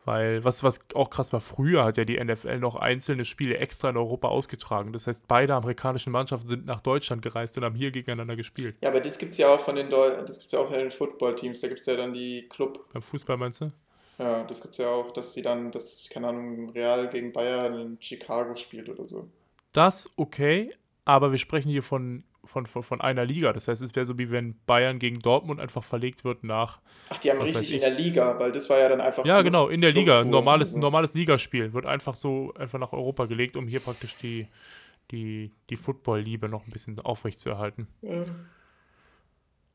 Weil, was, was auch krass war, früher hat ja die NFL noch einzelne Spiele extra in Europa ausgetragen. Das heißt, beide amerikanischen Mannschaften sind nach Deutschland gereist und haben hier gegeneinander gespielt. Ja, aber das gibt es ja auch von den Deu das gibt's ja auch von den Football-Teams. Da gibt es ja dann die Club. Beim Fußball meinst du? Ja, das gibt es ja auch, dass die dann, das, keine Ahnung, Real gegen Bayern in Chicago spielt oder so. Das okay, aber wir sprechen hier von, von, von, von einer Liga. Das heißt, es wäre so wie wenn Bayern gegen Dortmund einfach verlegt wird nach Ach, die haben richtig in der Liga, weil das war ja dann einfach. Ja, genau, in der Liga. Ein normales, so. normales Ligaspiel wird einfach so einfach nach Europa gelegt, um hier praktisch die, die, die Football-Liebe noch ein bisschen aufrechtzuerhalten. Ja.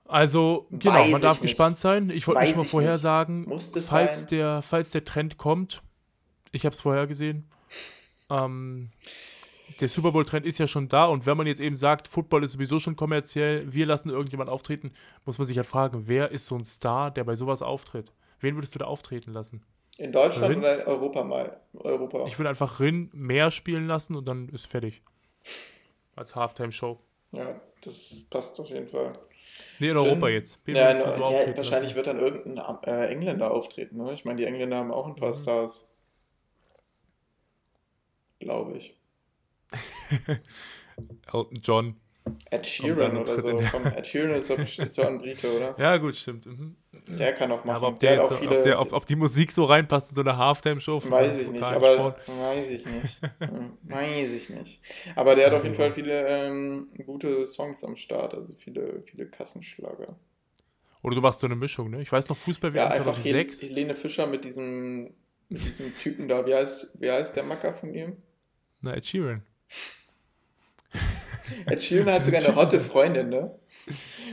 Also, genau, Weiß man darf ich nicht. gespannt sein. Ich wollte schon mal ich vorher nicht. sagen, Muss das falls sein? der, falls der Trend kommt, ich habe es vorher gesehen, ähm, der Super Bowl-Trend ist ja schon da und wenn man jetzt eben sagt, Football ist sowieso schon kommerziell, wir lassen irgendjemand auftreten, muss man sich halt fragen, wer ist so ein Star, der bei sowas auftritt? Wen würdest du da auftreten lassen? In Deutschland Rin? oder in Europa mal? Europa. Ich würde einfach Rin mehr spielen lassen und dann ist fertig. Als Halftime-Show. Ja, das passt auf jeden Fall. Nee, in Europa Rin- jetzt. Wen Ja, so ja, wahrscheinlich lassen? wird dann irgendein äh, Engländer auftreten. Ne? Ich meine, die Engländer haben auch ein paar Mhm. Stars. Glaube ich. *laughs* Elton John. Ed Sheeran oder so. der- Komm, Ed Sheeran ist doch, ist doch ein Brite, oder? *laughs* Ja, gut, stimmt. Mhm. Der kann auch machen. Ja, aber ob, der hat jetzt, auch viele, ob, der, ob, ob die Musik so reinpasst in so eine Halftime-Show von weiß ich nicht, aber Sport. weiß ich nicht. *laughs* Weiß ich nicht. Aber der hat auf jeden Ja. Fall viele ähm, gute Songs am Start, also viele, viele Kassenschlager. Oder du machst so eine Mischung, ne? Ich weiß noch, Fußball Ja, WM einfach Hel 2006. Helene Fischer mit diesem, mit diesem Typen da. Wie heißt, wie heißt der Macker von ihm? Na, Ed Sheeran. Ed Sheeran hat sogar eine hotte Freundin, ne?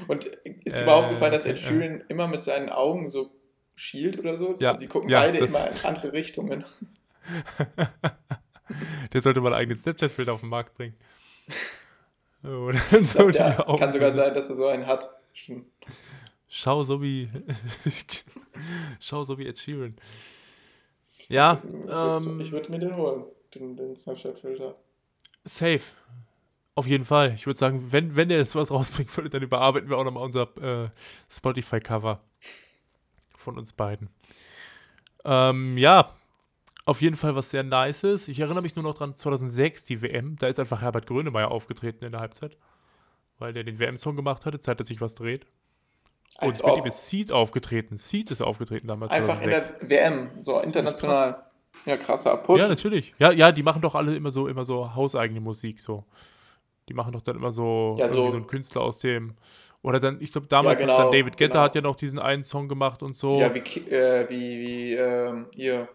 Und ist dir Äh, aufgefallen, dass Ed äh. Sheeran immer mit seinen Augen so schielt oder so? Ja, Und sie gucken ja, beide immer in andere Richtungen. *laughs* Der sollte mal einen eigenen Snapchat-Filter auf den Markt bringen. Dann Ich glaub, Augen kann sogar so- sein, dass er so einen hat. Schon. Schau so wie. *laughs* Schau so wie Ed Sheeran. Ja, Ich würde ähm, würd mir den holen, den, den Snapchat-Filter. Safe. Auf jeden Fall. Ich würde sagen, wenn, wenn der jetzt was rausbringen würde, dann überarbeiten wir auch nochmal unser äh, Spotify-Cover von uns beiden. Ähm, ja, auf jeden Fall was sehr nice ist. Ich erinnere mich nur noch dran, 2006, die WM, da ist einfach Herbert Grönemeyer aufgetreten in der Halbzeit, weil der den WM-Song gemacht hatte, Zeit, dass sich was dreht. Und Als mit ihm ist Seed aufgetreten. Seed ist aufgetreten damals. Einfach in 2006. der WM, so international. Ja, krasser Push. Ja, natürlich. Ja, ja, die machen doch alle immer so, immer so hauseigene Musik so. Die machen doch dann immer so, Ja, so- so ein Künstler aus dem. Oder dann, ich glaube, damals Ja, hat dann genau, David Guetta genau. hat ja noch diesen einen Song gemacht und so. Ja, wie, äh, wie, wie, ähm, hier,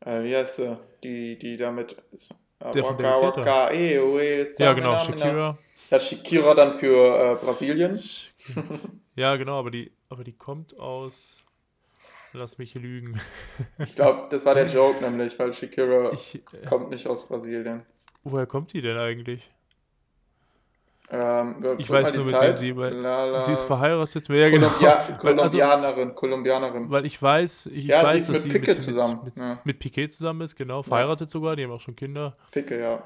äh, wie heißt sie, die, die damit, äh, Der von Waka. Waka, oh, eh, Ja, genau, Stamina. Shakira. Ja, Shakira dann für äh, Brasilien. Ja, genau, aber die, aber die kommt aus. Lass mich lügen. *laughs* Ich glaube, das war der *laughs* Joke nämlich, weil Shakira Ich, äh, kommt nicht aus Brasilien. woher kommt die denn eigentlich? Ähm, Ich weiß nur, mit Zeit. wem sie, weil La, la. sie ist verheiratet. Ja, genau. Kolumbia *laughs* Weil, also, Kolumbianerin, Kolumbianerin. weil ich weiß, ich Ja, weiß, sie ist dass mit mit, zusammen. Mit, Ja. mit Piquet zusammen ist, genau. Verheiratet sogar, die haben auch schon Kinder. Picke, ja.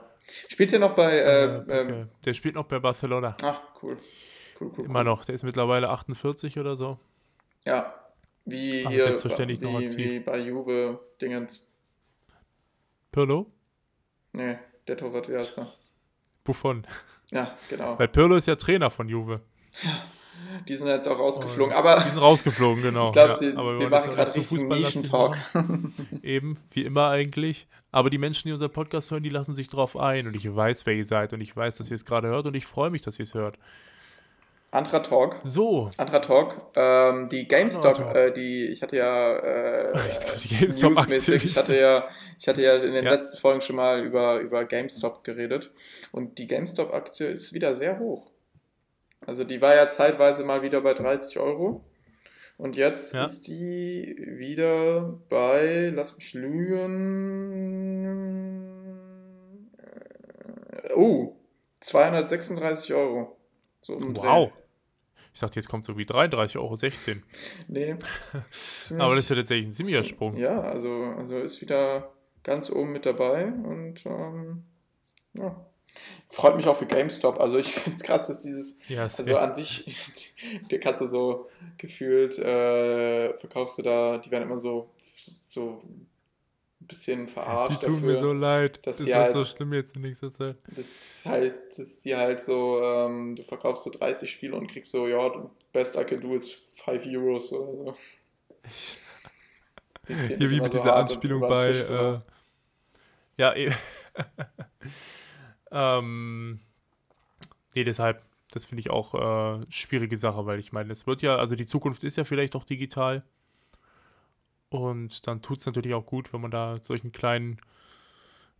Spielt ihr noch bei, äh, Äh, ähm, Piqué. Der spielt noch bei Barcelona. ach, cool. Cool, cool, Immer cool. noch. Der ist mittlerweile 48 oder so. Ja. Wie hier, selbstverständlich noch wie, aktiv. wie bei Juve Dingens. Pirlo? Nee, der Torwart, wie heißt er? Buffon. Ja, genau. Weil Pirlo ist ja Trainer von Juve. *laughs* Die sind jetzt auch rausgeflogen, *laughs* Die aber sind rausgeflogen, genau. ich glaube, Ja, wir wollen machen gerade fußballlastig Nischentalk. machen. *laughs* Eben, wie immer eigentlich. Aber die Menschen, die unseren Podcast hören, die lassen sich drauf ein. Und ich weiß, wer ihr seid. Und ich weiß, dass ihr es gerade hört. Und ich freue mich, dass ihr es hört. Anderer Talk. So. Anderer Talk. Ähm, die GameStop, Talk. äh, die, ich hatte ja äh, *laughs* Jetzt kommt die GameStop-Aktie newsmäßig, ich hatte ja, ich hatte ja in den Ja. letzten Folgen schon mal über, über GameStop geredet. Und die GameStop-Aktie ist wieder sehr hoch. Also die war ja zeitweise mal wieder bei 30 Euro. Und jetzt Ja. ist die wieder bei, lass mich lügen, äh, oh, 236 Euro. So. Wow. Ich dachte, jetzt kommt so wie 33,16 Euro. *laughs* Nee. Aber das ist ja tatsächlich ein ziemlicher Sprung. Ja, also, also ist wieder ganz oben mit dabei und ähm, ja. Freut mich auch für GameStop. Also ich *laughs* finde es krass, dass dieses, Ja, also an sich, *laughs* der kannst du so gefühlt, äh, verkaufst du da, die werden immer so, so ein bisschen Die verarscht tun dafür. mir so leid. Das wird halt- so schlimm jetzt in nächster Zeit. Das heißt, dass die halt so, ähm, du verkaufst so 30 Spiele und kriegst so, ja, best I can do is 5 Euros oder so. *laughs* Hier wie mit so dieser Anspielung bei. Tisch. Äh, ja, eben. *laughs* ähm, nee, deshalb, das finde ich auch äh, schwierige Sache, weil ich meine, es wird ja, also die Zukunft ist ja vielleicht auch digital. Und dann tut es natürlich auch gut, wenn man da solchen kleinen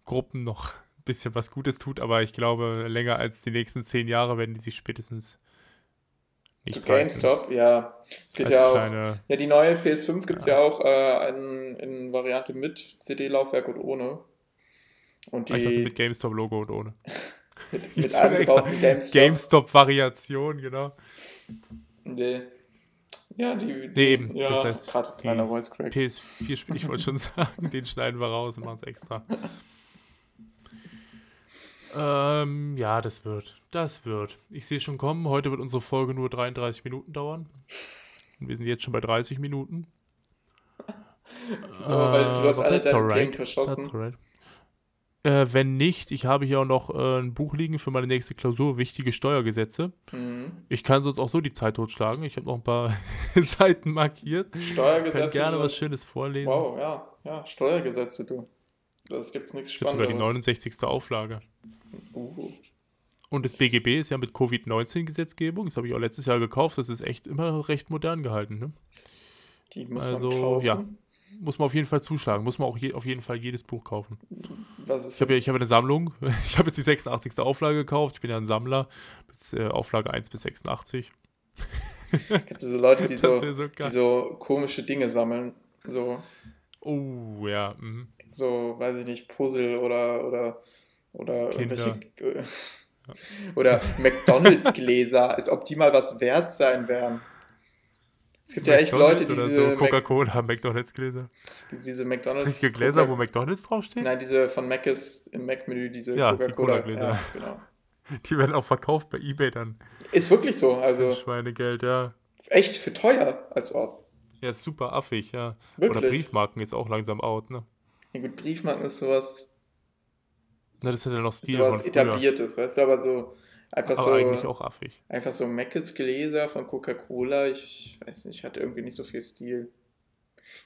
Gruppen noch ein bisschen was Gutes tut, aber ich glaube, länger als die nächsten zehn Jahre werden die sich spätestens Zu nicht halten. GameStop, ja. Es geht ja auch. Ja, die neue PS5 gibt es ja. auch äh, in, in Variante mit CD-Laufwerk und ohne. Und die Ah, ich dachte mit GameStop-Logo und ohne. *laughs* mit, mit eingebauten GameStop. GameStop-Variation, genau. Nee. Ja, die, Nee, eben. Ja, Das heißt, gerade kleiner Voice Crack. PS4-Spiel, ich wollte schon *laughs* sagen, den schneiden wir raus und machen es extra. *laughs* ähm, ja, das wird. Das wird. Ich sehe schon kommen. Heute wird unsere Folge nur 33 Minuten dauern. Und wir sind jetzt schon bei 30 Minuten. *laughs* So, weil du hast aber alle deine. Themen verschossen. That's alright. Äh, wenn nicht, ich habe hier auch noch äh, ein Buch liegen für meine nächste Klausur, wichtige Steuergesetze. Mhm. Ich kann sonst auch so die Zeit totschlagen. Ich habe noch ein paar *laughs* Seiten markiert. Kann Steuergesetze. gerne so- was Schönes vorlesen. Wow, ja, ja, Steuergesetze, du. Das gibt's nichts Ich habe sogar die Spannenderes. 69. Auflage. Uh, Und das BGB ist ja mit Covid-19-Gesetzgebung. Das habe ich auch letztes Jahr gekauft. Das ist echt immer recht modern gehalten. Ne? die muss Also, man kaufen. ja. Muss man auf jeden Fall zuschlagen. Muss man auch je, auf jeden Fall jedes Buch kaufen. Ich habe ja ich habe eine Sammlung. *laughs* Ich habe jetzt die 86. Auflage gekauft. Ich bin ja ein Sammler. Mit äh, Auflage 1 bis 86. Kennst du so Leute, die *laughs* so, so die so komische Dinge sammeln? So, Oh, ja. mhm. so, weiß ich nicht, Puzzle oder, oder, oder Kinder. irgendwelche. *laughs* Oder McDonalds-Gläser, als ob die mal was wert sein wären. Es gibt ja echt Leute, die oder diese, so Mac, Coca-Cola, *laughs* McDonalds-Gläser. diese McDonalds. Richtige Gläser, wo McDonalds draufsteht? Nein, diese von Mac ist im Mac-Menü, diese Ja, die Coca-Cola. Cola-Gläser. Ja, genau. *laughs* Die werden auch verkauft bei Ebay dann. Ist wirklich so, also Schweinegeld, ja. echt für teuer als Ort. Ja, ist super affig, ja. Oder Wirklich. Briefmarken ist auch langsam out, ne? Ja, gut, Briefmarken ist sowas, Na, das hat ja noch Stil sowas etabliertes, weißt du, aber so Einfach Aber so, eigentlich auch affig. einfach so Meckes Gläser von Coca-Cola. Ich weiß nicht, hat irgendwie nicht so viel Stil.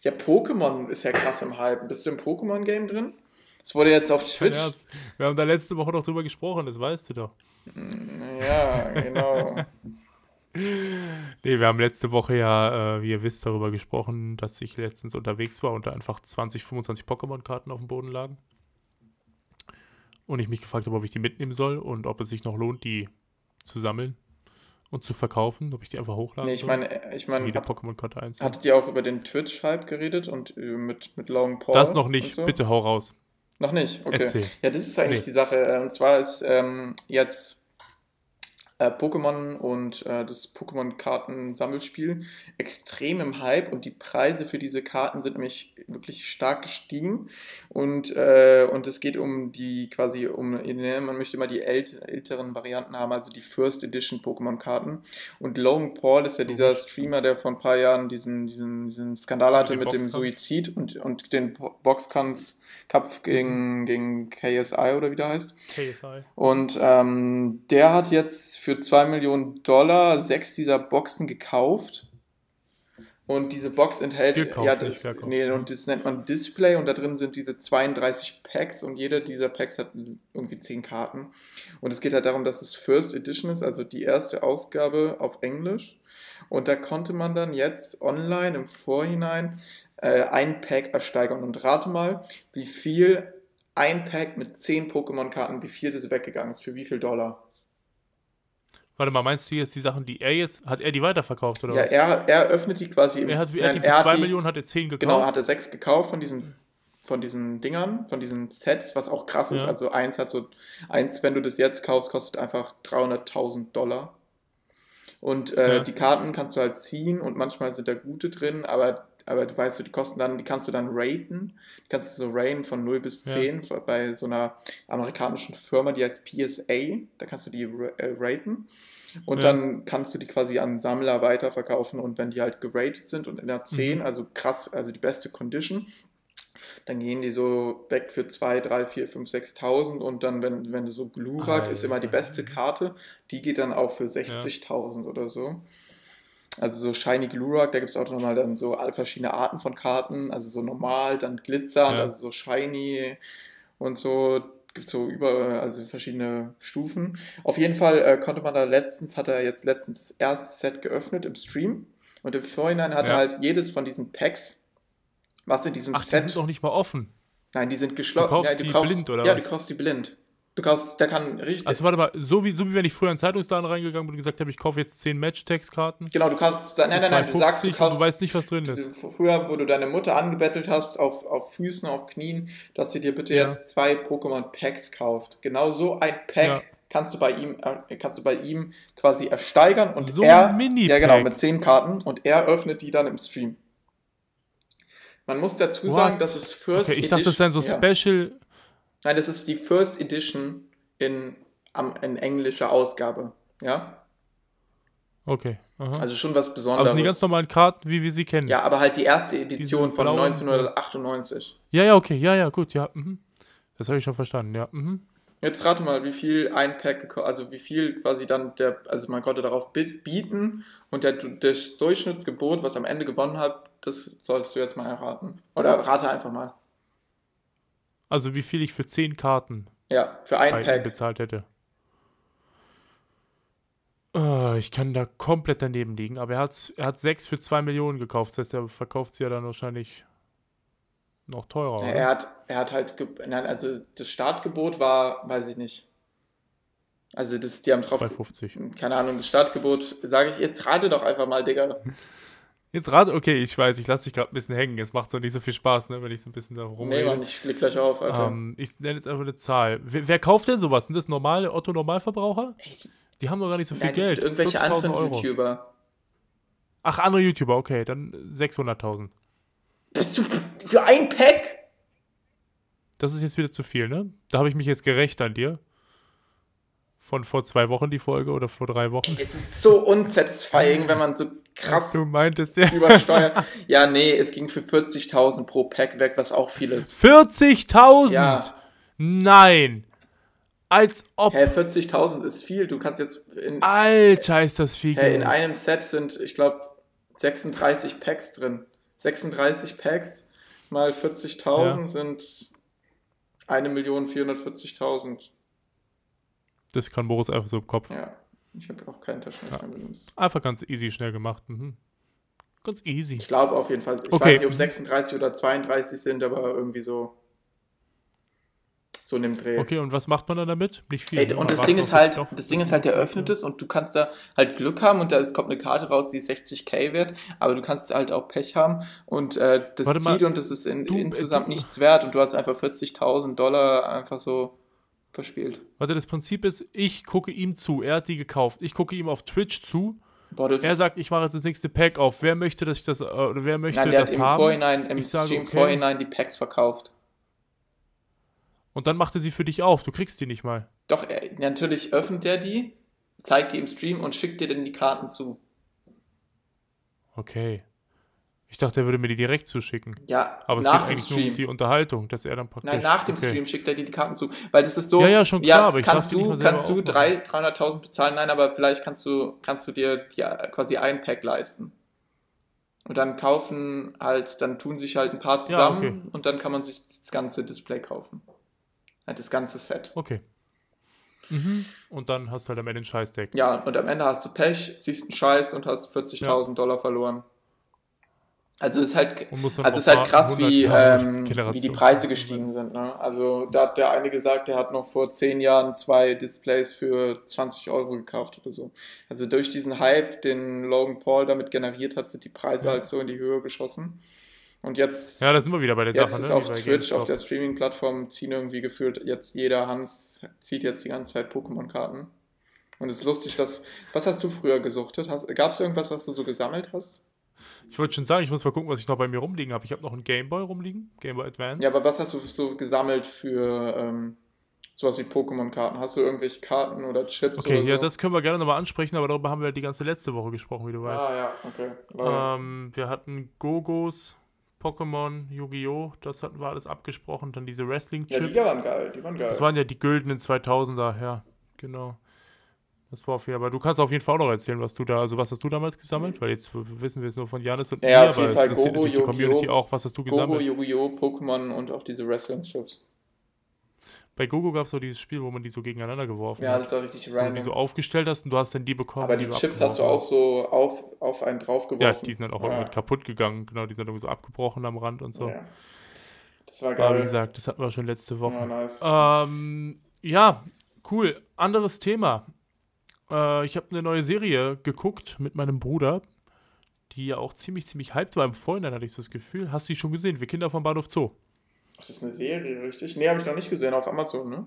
Ja, Pokémon ist ja krass im Hype. Bist du im Pokémon-Game drin? Es wurde jetzt auf Twitch. Wir haben da letzte Woche noch drüber gesprochen, das weißt du doch. Ja, genau. *laughs* Nee, wir haben letzte Woche ja, äh, wie ihr wisst, darüber gesprochen, dass ich letztens unterwegs war und da einfach 20, 25 Pokémon-Karten auf dem Boden lagen. Und ich mich gefragt habe, ob ich die mitnehmen soll und ob es sich noch lohnt, die zu sammeln und zu verkaufen, ob ich die einfach hochladen Nee, ich meine, ich So meine, jede hab- Pokémon-Karte einzeln. hattet ihr auch über den Twitch-Hype geredet und äh, mit, mit Long Paul? Das noch nicht, so? bitte hau raus. Noch nicht, okay. Erzähl. Ja, das ist eigentlich Nee. die Sache. Äh, Und zwar ist ähm, jetzt äh, Pokémon und äh, das Pokémon-Karten-Sammelspiel extrem im Hype und die Preise für diese Karten sind nämlich wirklich stark gestiegen. Und, äh, und es geht um die quasi um, ne, man möchte immer die ält älteren Varianten haben, also die First Edition Pokémon-Karten. Und Logan Paul ist ja dieser Streamer, der vor ein paar Jahren diesen, diesen, diesen Skandal hatte mit dem? Suizid und, und den Bo- Boxkampf Kampf gegen, gegen KSI oder wie der heißt. KSI. Und ähm, der hat jetzt für 2 Millionen Dollar sechs dieser Boxen gekauft. Und diese Box enthält, Gekauft, ja, das, nee, und das nennt man Display und da drin sind diese 32 Packs und jeder dieser Packs hat irgendwie 10 Karten. Und es geht halt darum, dass es First Edition ist, also die erste Ausgabe auf Englisch. Und da konnte man dann jetzt online im Vorhinein äh, ein Pack ersteigern. Und rate mal, wie viel ein Pack mit 10 Pokémon-Karten, wie viel das weggegangen ist, für wie viel Dollar? Warte mal, meinst du jetzt die Sachen, die er jetzt, hat er die weiterverkauft oder Ja, was? er, er öffnet die quasi im Er hat, er hat die für er 2 die- Millionen, hat er 10 gekauft. Genau, hat er sechs gekauft von diesen, von diesen Dingern, von diesen Sets, was auch krass ist. Ja. Also eins hat so, eins, wenn du das jetzt kaufst, kostet einfach 300.000 Dollar. Und äh, Ja. die Karten kannst du halt ziehen und manchmal sind da gute drin, aber, aber du weißt, die kosten dann, die kannst du dann raten. Die kannst du so raten von 0 bis Ja. 10 bei so einer amerikanischen Firma, die heißt PSA. Da kannst du die äh, raten. Und Ja. dann kannst du die quasi an Sammler weiterverkaufen und wenn die halt geratet sind und in der 10, Mhm. also krass, also die beste Condition, dann gehen die so weg für 2, 3, 4, 5, 6.000 und dann, wenn, wenn du so Glurak ist immer die beste Karte, die geht dann auch für 60.000 oder so. Also so Shiny Glurak, da gibt es auch nochmal dann so alle verschiedene Arten von Karten, also so normal, dann glitzernd, Ja. also so Shiny und so gibt es so über, also verschiedene Stufen. Auf jeden Fall äh, konnte man da letztens, hat er jetzt letztens das erste Set geöffnet im Stream und im Vorhinein hat er Ja. halt jedes von diesen Packs, was in diesem Ach, die Set sind doch nicht mal offen. Nein, die sind geschlossen. Du kaufst ja, die blind, oder Ja, was? du kaufst die blind. Du kaufst, der kann richtig. Also warte mal, so wie, so wie wenn ich früher in Zeitungsladen reingegangen bin und gesagt habe, ich kaufe jetzt 10 Match-Text-Karten. genau, du kaufst. Nein, nein, nein, du sagst, du kaufst. du weißt nicht, was drin ist. Früher, wo du deine Mutter angebettelt hast, auf, auf Füßen, auf Knien, dass sie dir bitte Ja. jetzt zwei Pokémon-Packs kauft. Genau so ein Pack Ja. kannst du bei ihm, äh, kannst du bei ihm quasi ersteigern und So er. ein Mini-Pack. Ja, genau, mit zehn Karten und er öffnet die dann im Stream. Man muss dazu What? sagen, dass es First Okay, ich dachte, das wären so Ja. Special. Nein, das ist die First Edition in, in englischer Ausgabe. Ja? Okay. Aha. Also schon was Besonderes. es sind die ganz normalen Karten, wie wir sie kennen. ja, aber halt die erste Edition von blauen- 1998. ja, ja, okay. Ja, ja, gut. Ja, mhm. Das habe ich schon verstanden. Ja, mhm. Jetzt rate mal, wie viel ein Pack, also wie viel quasi dann der, also man konnte darauf bi- bieten und der, das Durchschnittsgebot, was am Ende gewonnen hat, das sollst du jetzt mal erraten. Oder rate einfach mal. Also wie viel ich für 10 Karten Ja, für ein Pack. bezahlt hätte. Äh, ich kann da komplett daneben liegen, aber er hat, er hat 6 für 2 Millionen gekauft. Das heißt, er verkauft sie ja dann wahrscheinlich noch teurer. Oder? er hat, er hat halt, nein, also das Startgebot war, weiß ich nicht. Also das, die haben drauf, 2,50. keine Ahnung, das Startgebot, sage ich, jetzt rate doch einfach mal, Digga. Jetzt rate, okay, ich weiß, ich lasse dich gerade ein bisschen hängen. Es macht so nicht so viel Spaß, ne, wenn ich so ein bisschen da Nee, rumrede. Mann, ich klick gleich auf, Alter. ähm, ich nenne jetzt einfach eine Zahl. Wer, wer kauft denn sowas? Sind das normale Otto-Normalverbraucher? Die haben doch gar nicht so viel Nein, das Geld. sind irgendwelche 40.000 anderen Euro. YouTuber. Ach, andere YouTuber, okay, dann 600.000. Bist du für ein Pack? Das ist jetzt wieder zu viel, ne? Da habe ich mich jetzt gerecht an dir. Von vor zwei Wochen die Folge oder vor drei Wochen. Es ist so unsatisfying, wenn man so krass Du meintest ja. übersteuert. *laughs* Ja, nee, es ging für 40.000 pro Pack weg, was auch viel ist. 40.000! Ja. Nein! Als ob. Hä, 40.000 ist viel. Du kannst jetzt in, Alter, ist das viel hä, in einem Set sind, ich glaube, 36 Packs drin. 36 Packs mal 40.000 Ja. sind 1.440.000. Das kann Boris einfach so im Kopf. Ja, ich habe auch keinen Taschenrechner benutzt. Einfach ganz easy schnell gemacht. Mhm. Ganz easy. Ich glaube auf jeden Fall. Ich Okay. weiß nicht, ob 36 oder 32 sind, aber irgendwie so. So in dem Dreh. Okay, und was macht man dann damit? Nicht viel. Ey, ne? und das Ding ist halt, das Ding ist halt, der öffnet es und du kannst da halt Glück haben und da kommt eine Karte raus, die 60k wert, aber du kannst halt auch Pech haben und äh, das Warte mal, zieht und das ist in, du- äh, insgesamt du- nichts wert und du hast einfach 40.000 Dollar einfach so verspielt. Warte, das Prinzip ist, ich gucke ihm zu. Er hat die gekauft. Ich gucke ihm auf Twitch zu. Boah, Er sagt, ich mache jetzt das nächste Pack auf. Wer möchte, dass ich das, äh, oder wer möchte Nein, der das hat im haben? Vorhinein, im Ich sage, Stream okay. Vorhinein die Packs verkauft. Und dann macht er sie für dich auf. Du kriegst die nicht mal. Doch, er, natürlich öffnet er die, zeigt die im Stream und schickt dir dann die Karten zu. Okay. Ich dachte, er würde mir die direkt zuschicken. Ja, Aber es nach geht dem eigentlich nur um Stream. die Unterhaltung, dass er dann praktisch. Nein, nach dem okay. Stream schickt er dir die Karten zu. Weil das ist so. Ja, ja, schon klar, aber ich kannst du, kannst du aufmachen. drei- 300.000 bezahlen? Nein, aber vielleicht kannst du, kannst du dir die, quasi ein Pack leisten. Und dann kaufen halt, dann tun sich halt ein paar zusammen okay. und dann kann man sich das ganze Display kaufen. Halt das ganze Set. Okay. Mhm. Und dann hast du halt am Ende ein Scheißdeck. Ja, und am Ende hast du Pech, ziehst einen Scheiß und hast 40.000 Dollar verloren. Also ist halt, also ist halt krass, 100 wie, ähm, wie die Preise gestiegen sind. Ne? Also da hat der eine gesagt, der hat noch vor zehn Jahren zwei Displays für 20 Euro gekauft oder so. Also durch diesen Hype, den Logan Paul damit generiert hat, sind die Preise Ja. halt so in die Höhe geschossen. Und jetzt, Ja, da sind wir wieder bei der jetzt Sache. ist ne? auf Twitch, auf der Streaming-Plattform, ziehen irgendwie gefühlt jetzt jeder Hans zieht jetzt die ganze Zeit Pokémon-Karten. Und es ist lustig, dass. Was hast du früher gesuchtet? Gab es irgendwas, was du so gesammelt hast? Ich wollte schon sagen, ich muss mal gucken, was ich noch bei mir rumliegen habe. Ich habe noch einen Gameboy rumliegen, Gameboy Advance. Ja, aber was hast du so gesammelt für ähm, sowas wie Pokémon-Karten? Hast du irgendwelche Karten oder Chips Okay, oder so? ja, das können wir gerne nochmal ansprechen, aber darüber haben wir die ganze letzte Woche gesprochen, wie du weißt. Ah, ja, okay. Ähm, wir hatten Gogos, Pokémon, Yu-Gi-Oh!, das hatten wir alles abgesprochen. Dann diese ja, Wrestling-Chips. die waren geil, die waren geil. das waren ja die güldenen 2000er, ja, genau. Das war auf jeden Fall. Aber du kannst auf jeden Fall auch noch erzählen, was du da, also was hast du damals gesammelt? Weil jetzt wissen wir es nur von Janis und Mhm. Ja, mir, auf jeden aber Fall interessiert Gogo, natürlich die Community Yu-Gi-Oh! auch, was hast du Gogo, gesammelt? Yu-Gi-Oh!, Pokémon und auch diese Wrestling-Chips. Bei Gogo gab es auch dieses Spiel, wo man die so gegeneinander geworfen Ja, hat. das war richtig Wo du die random. so aufgestellt hast und du hast dann die bekommen. aber die du Chips hast du auch so auf, auf einen draufgeworfen. Ja, die sind dann auch ja. irgendwie kaputt gegangen. Genau, die sind irgendwie so abgebrochen am Rand und so. Ja. Das war Aber wie geil. gesagt, das hatten wir schon letzte Woche. Ja, nice. Ähm, ja, cool. Anderes Thema. Äh, ich habe eine neue Serie geguckt mit meinem Bruder, die ja auch ziemlich, ziemlich hyped war. Im Vorhinein hatte ich so das Gefühl. Hast du die schon gesehen? Wir Kinder vom Bahnhof Zoo. Ach, das ist eine Serie, richtig? Nee, habe ich noch nicht gesehen, auf Amazon, ne?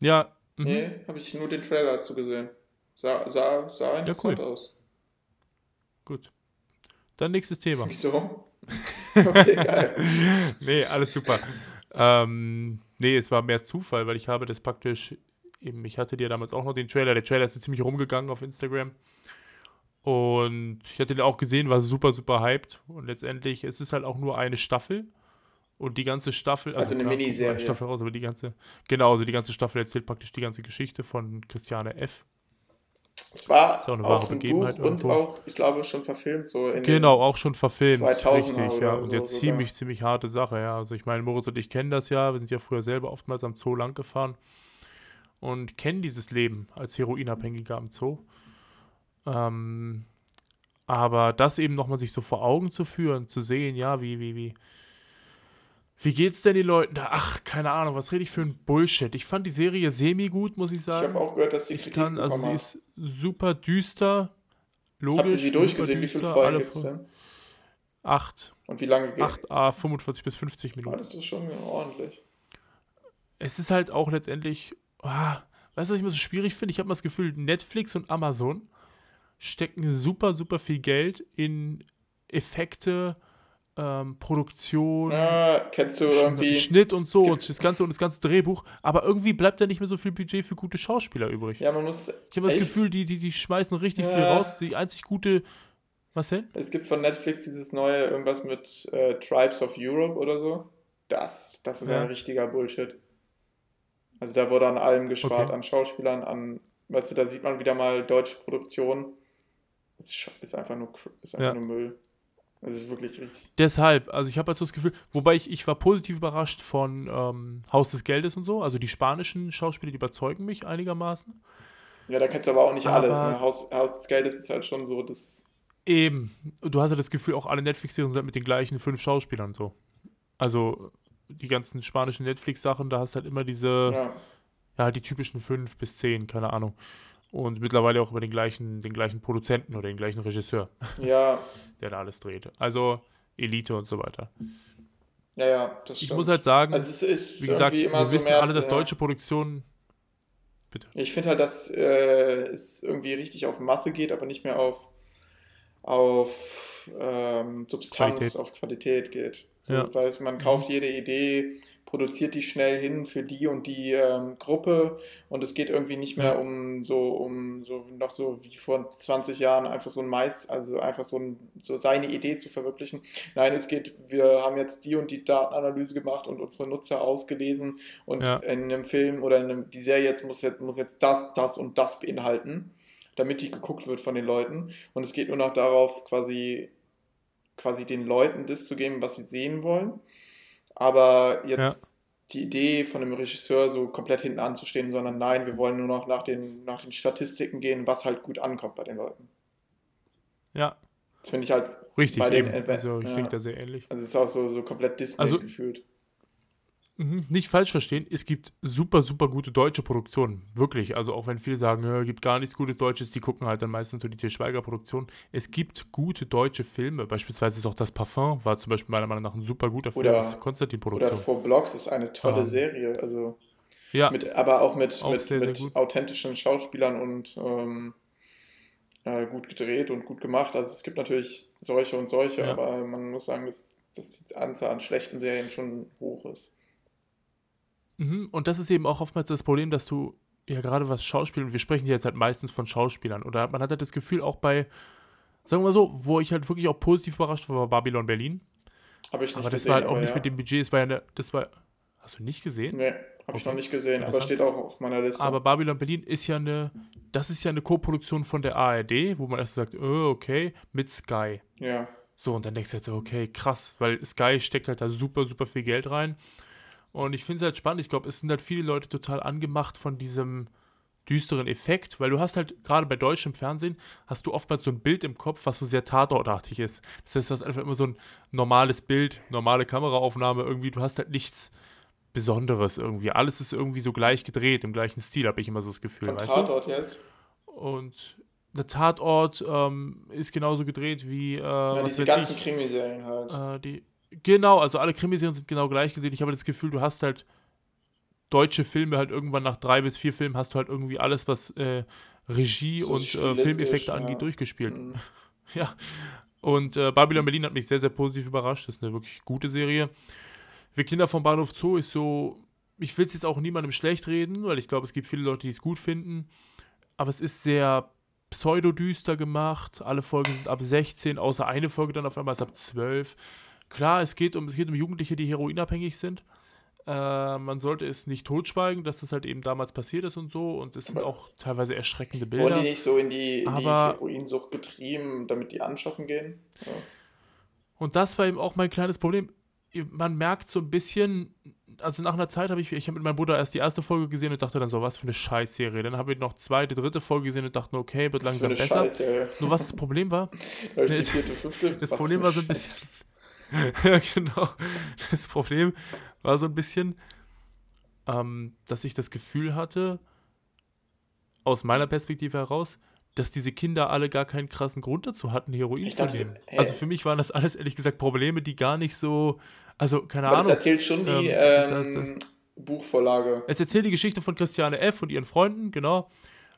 Ja. Mhm. Nee, habe ich nur den Trailer dazu gesehen. Sah, sah, sah interessant aus. Gut. Dann nächstes Thema. *laughs* Wieso? okay, geil. *laughs* nee, alles super. ähm, nee, es war mehr Zufall, weil ich habe das praktisch eben, ich hatte dir damals auch noch den Trailer. Der Trailer ist jetzt ziemlich rumgegangen auf Instagram. Und ich hatte den auch gesehen, war super, super hyped. Und letztendlich, es ist halt auch nur eine Staffel. Und die ganze Staffel, Also eine klar, kommt nur Miniserie. Eine Staffel raus, aber die ganze, genau, also die ganze Staffel erzählt praktisch die ganze Geschichte von Christiane F. Es war Ist auch eine auch, wahre ein Begebenheit Buch und irgendwo. auch, ich glaube, schon verfilmt so in Genau, auch schon verfilmt. 2000er richtig, ja. Und so jetzt sogar. ziemlich, ziemlich harte Sache, ja. Also ich meine, Moritz und ich kennen das ja. Wir sind ja früher selber oftmals am Zoo lang gefahren und kennen dieses Leben als Heroinabhängiger am Zoo. Ähm, aber das eben nochmal sich so vor Augen zu führen, zu sehen, ja, wie, wie, wie, wie geht's denn den Leuten da? Ach, keine Ahnung, was rede ich für ein Bullshit. Ich fand die Serie semi-gut, muss ich Ich sagen. habe auch gehört, dass die Ich Kritik kann, also sie ist super düster, logisch. Habt ihr sie durchgesehen? Wie super viele düster, Folgen alle gibt es Folgen. denn? Acht. Und wie lange geht 8 A 45 bis 50 Ah, Minuten. das ist schon ordentlich. Es ist halt auch letztendlich, ah, weißt du, was ich immer so schwierig finde? Ich habe mal das Gefühl, Netflix und Amazon stecken super, super viel Geld in Effekte, ähm, Produktion, Ah, kennst du irgendwie. Schnitt und so und das ganze und das ganze Drehbuch, aber irgendwie bleibt da nicht mehr so viel Budget für gute Schauspieler übrig. Ja, man muss. ich habe das? Gefühl, die, die, die schmeißen richtig viel Ja. raus. Die einzig gute, was denn? Es gibt von Netflix dieses neue, irgendwas mit äh, Tribes of Europe oder so. Das, das ist Ja. ein richtiger Bullshit. Also da wurde an allem gespart, Okay. an Schauspielern, an, weißt du, da sieht man wieder mal deutsche Produktion. Das ist, einfach nur, ist einfach Ja. nur Müll. Es ist wirklich richtig. Deshalb, also ich habe halt so das Gefühl, wobei ich, ich war positiv überrascht von ähm, Haus des Geldes und so. Also die spanischen Schauspieler, die überzeugen mich einigermaßen. Ja, da kennst du aber auch nicht alles. Aber- Ne? Haus, Haus des Geldes ist halt schon so das. Eben. Du hast ja das Gefühl, auch alle Netflix-Serien sind mit den gleichen fünf Schauspielern so. Also die ganzen spanischen Netflix-Sachen, da hast du halt immer diese, ja, Ja, die typischen fünf bis zehn, keine Ahnung. Und mittlerweile auch über den gleichen, den gleichen Produzenten oder den gleichen Regisseur, ja, *laughs* der da alles dreht. Also Elite und so weiter. ja, ja, das Ich stimmt. muss halt sagen, also wie gesagt, wir so wissen mehr, alle, dass ja. deutsche Produktionen. Bitte. Ich finde halt, dass äh, es irgendwie richtig auf Masse geht, aber nicht mehr auf, auf ähm, Substanz, Qualität. auf Qualität geht. So, Ja. Weil es- man kauft jede Idee, produziert die schnell hin für die und die ähm, Gruppe und es geht irgendwie nicht mehr um so, um so noch so wie vor 20 Jahren einfach so ein Mais, also einfach so, ein, so seine Idee zu verwirklichen. Nein, es geht, wir haben jetzt die und die Datenanalyse gemacht und unsere Nutzer ausgelesen und Ja. in einem Film oder in einem, die Serie jetzt muss, jetzt muss jetzt das, das und das beinhalten, damit die geguckt wird von den Leuten. Und es geht nur noch darauf, quasi, quasi den Leuten das zu geben, was sie sehen wollen. Aber jetzt die Idee von einem Regisseur so komplett hinten anzustehen, sondern nein, wir wollen nur noch nach den, nach den Statistiken gehen, was halt gut ankommt bei den Leuten. Ja, Das finde ich halt, richtig. Bei den eben. Also ich ja. denke da sehr ähnlich. also es ist auch so, so komplett Disney Also- gefühlt. Mhm, Nicht falsch verstehen, es gibt super, super gute deutsche Produktionen. Wirklich. Also auch wenn viele sagen, es gibt gar nichts Gutes Deutsches, die gucken halt dann meistens nur die Til Schweiger Produktion. Es gibt gute deutsche Filme. Beispielsweise ist auch das Parfum, war zum Beispiel meiner Meinung nach ein super guter Film. Oder- ist Oder Konstantin-Produktion. For Blocks ist eine tolle Ähm, Serie. Also Ja, mit, aber auch mit, Auch mit, sehr, sehr mit gut. authentischen Schauspielern und ähm, äh, gut gedreht und gut gemacht. Also es gibt natürlich solche und solche, Ja. aber man muss sagen, dass, dass die Anzahl an schlechten Serien schon hoch ist. Mhm, Und das ist eben auch oftmals das Problem, dass du ja gerade was Schauspiel, und wir sprechen jetzt halt meistens von Schauspielern, oder man hat halt das Gefühl auch bei, sagen wir mal so, wo ich halt wirklich auch positiv überrascht war, war Babylon Berlin. Habe ich nicht Aber das gesehen. war halt auch nicht ja. mit dem Budget, es war ja eine, das war, hast du nicht gesehen? Nee, habe ich Okay. noch nicht gesehen, aber steht auch auf meiner Liste. Aber Babylon Berlin ist ja eine, das ist ja eine Co-Produktion von der ARD, wo man erst sagt, oh, okay, mit Sky. ja, So, und dann denkst du halt so, okay, krass, weil Sky steckt halt da super, super viel Geld rein. Und ich finde es halt spannend. Ich glaube, es sind halt viele Leute total angemacht von diesem düsteren Effekt, weil du hast halt gerade bei deutschem Fernsehen hast du oftmals so ein Bild im Kopf, was so sehr tatortartig ist. Das heißt, du hast einfach immer so ein normales Bild, normale Kameraaufnahme irgendwie. Du hast halt nichts Besonderes irgendwie. Alles ist irgendwie so gleich gedreht, im gleichen Stil, habe ich immer so das Gefühl, von weißt Tatort jetzt. du? Und der Tatort ähm, ist genauso gedreht wie äh, Ja, diese ganzen ich, Krimiserien halt. äh, die, genau, also alle Krimiserien sind genau gleich gesehen. Ich habe das Gefühl, du hast halt deutsche Filme halt irgendwann nach drei bis vier Filmen hast du halt irgendwie alles, was äh, Regie So und äh, Filmeffekte ja. angeht, durchgespielt. Mhm. *laughs* Ja. Und äh, Babylon Berlin hat mich sehr, sehr positiv überrascht. Das ist eine wirklich gute Serie. Wir Kinder vom Bahnhof Zoo ist so, ich will es jetzt auch niemandem schlecht reden, weil ich glaube, es gibt viele Leute, die es gut finden. Aber es ist sehr pseudodüster gemacht. Alle Folgen sind ab 16, außer eine Folge dann auf einmal ist ab 12. Klar, es geht um, es geht um Jugendliche, die heroinabhängig sind. Äh, man sollte es nicht totschweigen, dass das halt eben damals passiert ist und so. Und es sind auch teilweise erschreckende Wurden Bilder. die nicht so in die, in die Aber- Heroinsucht getrieben, damit die anschaffen gehen? Ja. Und das war eben auch mein kleines Problem. Man merkt so ein bisschen, also nach einer Zeit habe ich, ich habe mit meinem Bruder erst die erste Folge gesehen und dachte dann so, was für eine Scheißserie. Dann habe ich noch zweite, dritte Folge gesehen und dachte, okay, wird langsam eine besser. Nur was das Problem war, *laughs* die fünfte? das Problem war so ein bisschen, *laughs* ja genau, das Problem war so ein bisschen, ähm, dass ich das Gefühl hatte, aus meiner Perspektive heraus, dass diese Kinder alle gar keinen krassen Grund dazu hatten, Heroin Ich zu dachte, nehmen. hä? Also für mich waren das alles ehrlich gesagt Probleme, die gar nicht so, also keine Aber das Ahnung. erzählt schon die Ähm, ähm, das- Buchvorlage. Es erzählt die Geschichte von Christiane F. und ihren Freunden, genau.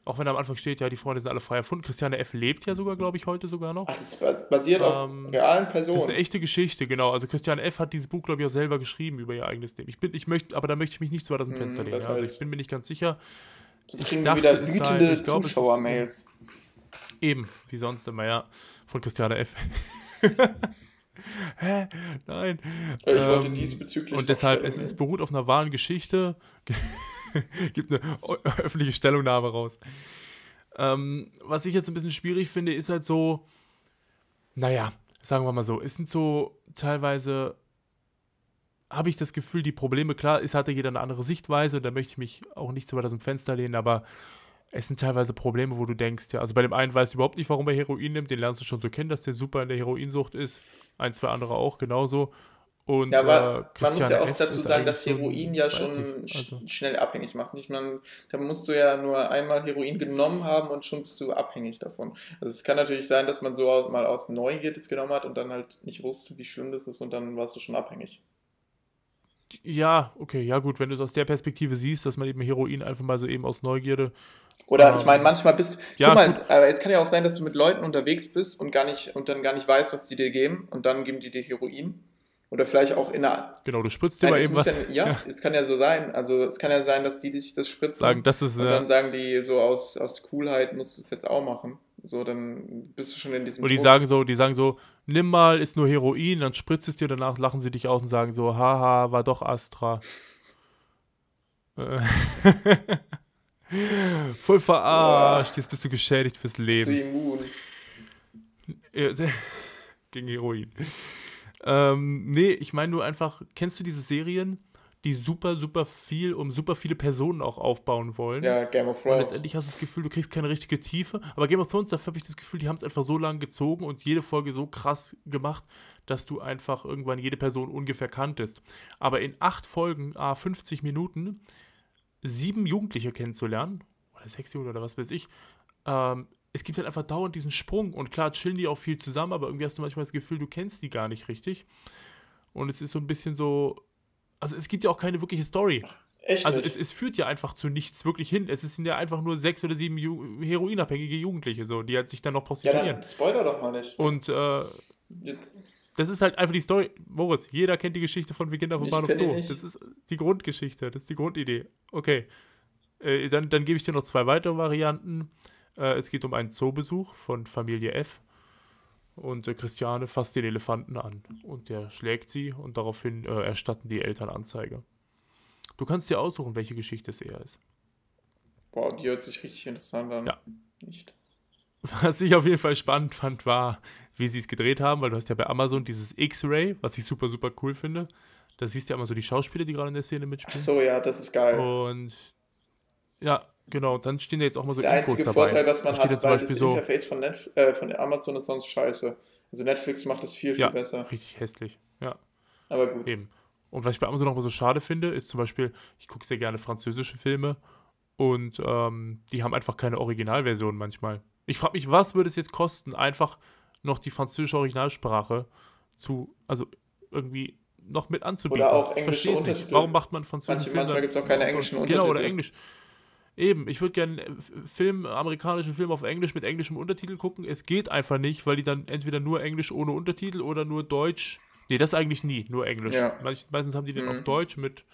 Auch wenn am Anfang steht, ja, die Freunde sind alle frei erfunden. Christiane F. lebt ja sogar, glaube ich, heute sogar noch. Ach, das bas- basiert auf Ähm, realen Das ist Personen. eine echte Geschichte, genau. Also Christiane F. hat dieses Buch, glaube ich, auch selber geschrieben über ihr eigenes Leben. Ich bin, ich möchte, aber da möchte ich mich nicht zu weit aus dem Hm, Fenster lehnen. Ja. Also ich bin mir nicht ganz sicher. Ich kriegen dachte, wieder wütende Zuschauer-Mails. Eben, wie sonst immer, ja. Von Christiane F. *laughs* Hä? Nein. Ich wollte Ähm, diesbezüglich. Und deshalb, es, es beruht auf einer wahren Geschichte. *laughs* gibt eine öffentliche Stellungnahme raus. Ähm, was ich jetzt ein bisschen schwierig finde, ist halt so, naja, sagen wir mal so, es sind so teilweise, habe ich das Gefühl, die Probleme, klar, es hatte jeder eine andere Sichtweise, da möchte ich mich auch nicht zu weit aus dem Fenster lehnen, aber es sind teilweise Probleme, wo du denkst, ja, also bei dem einen weißt du überhaupt nicht, warum er Heroin nimmt, den lernst du schon so kennen, dass der super in der Heroinsucht ist, ein, zwei andere auch genauso. Und, ja, aber äh, man muss ja auch F. dazu sagen, dass Heroin ja schon ich, also- sch- schnell abhängig macht. Ich meine, da musst du ja nur einmal Heroin genommen haben und schon bist du abhängig davon. Also es kann natürlich sein, dass man so mal aus Neugier das genommen hat und dann halt nicht wusste, wie schlimm das ist und dann warst du schon abhängig. Ja, okay, ja gut, wenn du es aus der Perspektive siehst, dass man eben Heroin einfach mal so eben aus Neugierde. Oder Ähm, ich meine, manchmal bist ja, guck mal, aber es kann ja auch sein, dass du mit Leuten unterwegs bist und gar nicht und dann gar nicht weißt, was die dir geben und dann geben die dir Heroin. Oder vielleicht auch in einer. Genau, du spritzt dir mal eben was. ja, ja, es kann ja so sein. Also es kann ja sein, dass die sich das spritzen. Sagen, das ist. Und Äh, dann sagen die so aus, aus Coolheit musst du es jetzt auch machen. So, dann bist du schon in diesem und die Druck. sagen so, die sagen so, nimm mal, ist nur Heroin, dann spritzt es dir, danach lachen sie dich aus und sagen so, haha, war doch Astra. Äh, *laughs* Voll verarscht, jetzt bist du geschädigt fürs bist du Leben. immun. *laughs* Gegen Heroin. Ähm, nee, ich meine nur einfach, kennst du diese Serien, die super, super viel um super viele Personen auch aufbauen wollen? Ja, Game of Und Thrones. letztendlich hast du das Gefühl, du kriegst keine richtige Tiefe. Aber Game of Thrones, dafür habe ich das Gefühl, die haben es einfach so lang gezogen und jede Folge so krass gemacht, dass du einfach irgendwann jede Person ungefähr kanntest. Aber in acht Folgen, ah, 50 Minuten, sieben Jugendliche kennenzulernen, oder sechs Jugendliche oder was weiß ich, ähm, es gibt halt einfach dauernd diesen Sprung. Und klar, chillen die auch viel zusammen, aber irgendwie hast du manchmal das Gefühl, du kennst die gar nicht richtig. Und es ist so ein bisschen so. Also es gibt ja auch keine wirkliche Story. Echt Also es, es führt ja einfach zu nichts wirklich hin. Es sind ja einfach nur sechs oder sieben Ju heroinabhängige Jugendliche, so, die halt sich dann noch ja, prostituieren. dann spoiler doch mal nicht. Und äh, Jetzt, das ist halt einfach die Story. Moritz, jeder kennt die Geschichte von Wir Kinder vom Bahnhof Zoo. Das ist die Grundgeschichte, das ist die Grundidee. Okay. Äh, dann, dann gebe ich dir noch zwei weitere Varianten. Äh, es geht um einen Zoobesuch von Familie F. Und äh, Christiane fasst den Elefanten an. Und der schlägt sie und daraufhin äh, erstatten die Eltern Anzeige. Du kannst dir aussuchen, welche Geschichte es eher ist. boah, die hört sich richtig interessant an. Ja. Nicht. Was ich auf jeden Fall spannend fand, war, wie sie es gedreht haben, weil du hast ja bei Amazon dieses X-Ray, was ich super, super cool finde. Da siehst du ja immer so die Schauspieler, die gerade in der Szene Ach mitspielen. so, ja, das ist geil. Und ja, genau, dann stehen da jetzt auch mal das so ist der Infos einzige dabei. Vorteil, was man da hat, weil Beispiel das so, Interface von, Netf äh, von Amazon ist sonst scheiße. Also Netflix macht es viel, viel Ja. besser. richtig hässlich. Ja, Aber gut. eben. Und was ich bei Amazon noch mal so schade finde, ist zum Beispiel, ich gucke sehr gerne französische Filme und ähm, die haben einfach keine Originalversion manchmal. Ich frage mich, was würde es jetzt kosten, einfach noch die französische Originalsprache zu, also irgendwie noch mit anzubieten. Oder auch englische versteh's nicht. Untertitel. Warum macht man französische Manche- Filme? manchmal gibt's auch keine englischen Genau, oder Untertitel. Englisch. Eben, ich würde gerne Film, amerikanischen Film auf Englisch mit englischem Untertitel gucken. Es geht einfach nicht, weil die dann entweder nur Englisch ohne Untertitel oder nur Deutsch. Nee, das eigentlich nie, nur Englisch. Ja. Meist- Meistens haben die den Mhm. auf Deutsch mit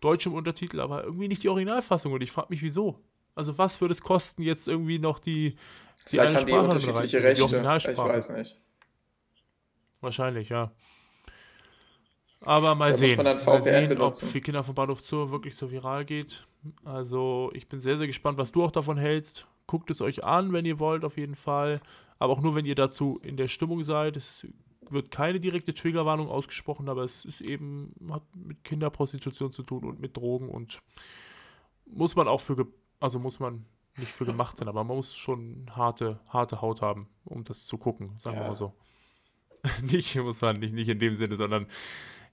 deutschem Untertitel, aber irgendwie nicht die Originalfassung. Und ich frage mich, wieso? Also, was würde es kosten, jetzt irgendwie noch die, die Vielleicht eine haben die Sprache mit unterschiedliche reinzunehmen, die Rechte. Ich weiß nicht. Wahrscheinlich, ja. Aber mal Da sehen. mal sehen, benutzen. ob für Kinder vom Bahnhof Zoo wirklich so viral geht. Also, ich bin sehr, sehr gespannt, was du auch davon hältst. Guckt es euch an, wenn ihr wollt, auf jeden Fall. Aber auch nur, wenn ihr dazu in der Stimmung seid. Es wird keine direkte Triggerwarnung ausgesprochen, aber es ist eben, hat mit Kinderprostitution zu tun und mit Drogen und muss man auch für, also muss man nicht für gemacht sein, aber man muss schon harte, harte Haut haben, um das zu gucken, sagen wir Ja. mal so. *laughs* nicht, muss man nicht, nicht in dem Sinne, sondern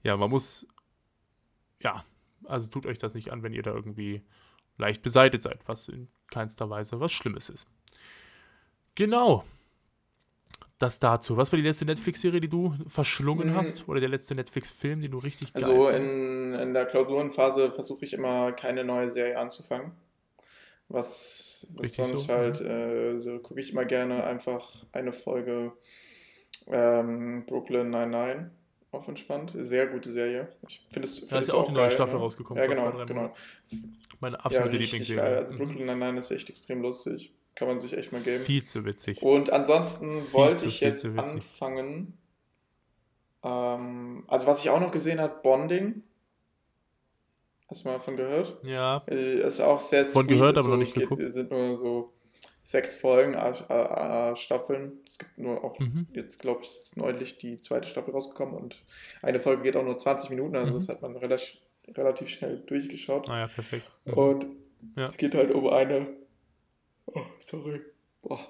ja, man muss, ja, also tut euch das nicht an, wenn ihr da irgendwie leicht beseitigt seid, was in keinster Weise was Schlimmes ist. Genau. Das dazu. Was war die letzte Netflix-Serie, die du verschlungen Mhm. hast? Oder der letzte Netflix-Film, den du richtig Also geil fandest? in, in der Klausurenphase versuche ich immer keine neue Serie anzufangen. Was, was sonst so, halt, äh, so gucke ich immer gerne einfach eine Folge ähm, Brooklyn 99 auf entspannt. Sehr gute Serie. Ich finde es Da ist ja auch die neue geil, Staffel ne? rausgekommen Ja, genau, genau. Meine Ja, absolute richtig Lieblingsserie. Also Mhm. Brooklyn 99 ist echt extrem lustig. Kann man sich echt mal geben. Viel zu witzig. Und ansonsten wollte zu ich viel jetzt anfangen. Ähm, also was ich auch noch gesehen habe, Bonding. Hast du mal davon gehört? Ja. Äh, Ist auch sehr Von sweet, gehört, aber noch so, nicht geht, geguckt. sind nur so sechs Folgen, äh, äh, äh, Staffeln. Es gibt nur auch Mhm. jetzt, glaube ich, ist neulich die zweite Staffel rausgekommen und eine Folge geht auch nur 20 Minuten, also Mhm. das hat man relativ, relativ schnell durchgeschaut. Naja, perfekt. Mhm. Und Ja. es geht halt um eine. Oh, sorry. Boah.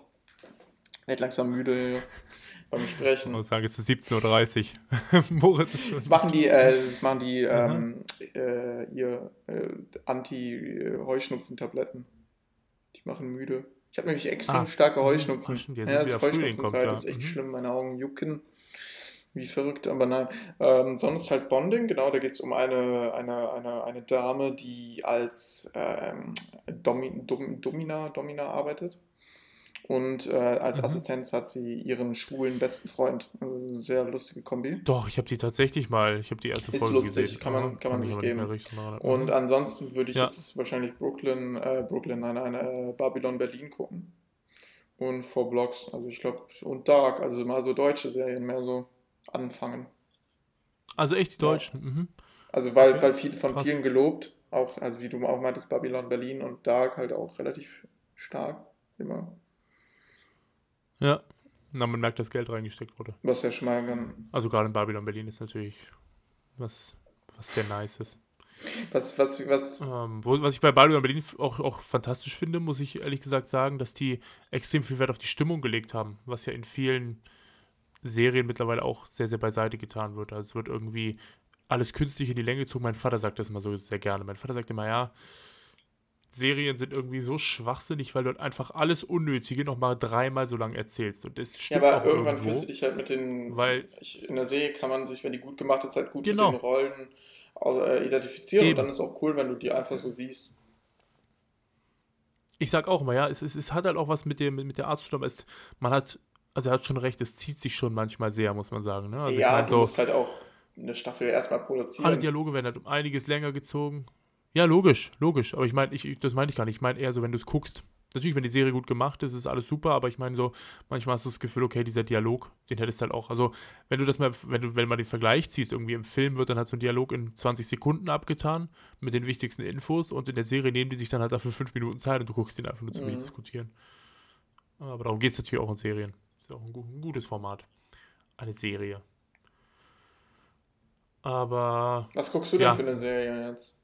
Werd langsam müde hier beim Ich Sprechen. muss sagen, es ist 17.30 Uhr. *laughs* Moritz ist schon. Das machen die, äh, das machen die ähm, äh, ihr äh, Anti-Heuschnupfen-Tabletten. Die machen müde. Ich habe nämlich extrem Ah. starke. Heuschnupfen. Ach, stimmt, jetzt ja, das Heuschnupfenzeit kommt, ja. ist echt Mhm. schlimm. Meine Augen jucken. Wie verrückt, aber nein. Ähm, sonst halt Bonding, genau, da geht es um eine, eine, eine, eine Dame, die als ähm, Domi, Dom, Domina, Domina arbeitet. Und äh, als Mhm. Assistenz hat sie ihren schwulen besten Freund. Also sehr lustige Kombi. Doch, ich habe die tatsächlich mal. Ich habe die erste Ist Folge lustig, gesehen. kann man- Ja, kann man sich geben. daran Und erinnern. ansonsten würde ich Ja. jetzt wahrscheinlich Brooklyn, äh, Brooklyn, nein, nein, äh, Babylon Berlin gucken. Und Four Blocks, also ich glaube, und Dark, also mal so deutsche Serien mehr so anfangen. also echt die Ja. Deutschen. Mhm. Also weil, Okay, weil viel, von krass. vielen gelobt, auch, also wie du auch meintest, Babylon Berlin und Dark halt auch relativ stark immer. Ja. Na, man merkt, dass Geld reingesteckt wurde. Was ja schon mal Also gerade in Babylon Berlin ist natürlich was, was sehr nice ist. was, was, was, Ähm, wo, was ich bei Babylon Berlin auch, auch fantastisch finde, muss ich ehrlich gesagt sagen, dass die extrem viel Wert auf die Stimmung gelegt haben, was ja in vielen Serien mittlerweile auch sehr, sehr beiseite getan wird. Also es wird irgendwie alles künstlich in die Länge gezogen. Mein Vater sagt das immer so sehr gerne. Mein Vater sagt immer, ja, Serien sind irgendwie so schwachsinnig, weil du halt einfach alles Unnötige nochmal dreimal so lang erzählst. Und das ja, stimmt aber auch irgendwann irgendwo, fühlst du dich halt mit den, weil ich, in der Serie kann man sich, wenn die gut gemacht ist, halt gut Genau. mit den Rollen äh, identifizieren Eben. und dann ist auch cool, wenn du die einfach so siehst. ich sag auch immer, ja, es, es, es hat halt auch was mit, dem, mit der Art zu tun, aber es, man hat, also er hat schon recht, es zieht sich schon manchmal sehr, muss man sagen. Ne? Also ja, ich mein, du so, musst halt auch eine Staffel erstmal produzieren. alle Dialoge werden halt um einiges länger gezogen. Ja, logisch, logisch. Aber ich meine, ich, das meine ich gar nicht. Ich meine eher so, wenn du es guckst. Natürlich, wenn die Serie gut gemacht ist, ist alles super, aber ich meine so, manchmal hast du das Gefühl, okay, dieser Dialog, den hättest du halt auch. Also, wenn du das mal, wenn du, wenn man den Vergleich ziehst, irgendwie im Film wird dann halt so ein Dialog in 20 Sekunden abgetan mit den wichtigsten Infos und in der Serie nehmen die sich dann halt dafür fünf Minuten Zeit und du guckst den einfach nur zu Mhm. diskutieren. Aber darum geht es natürlich auch in Serien. Ist ja auch ein, ein gutes Format. Eine Serie. Aber Was guckst du denn Ja. für eine Serie jetzt?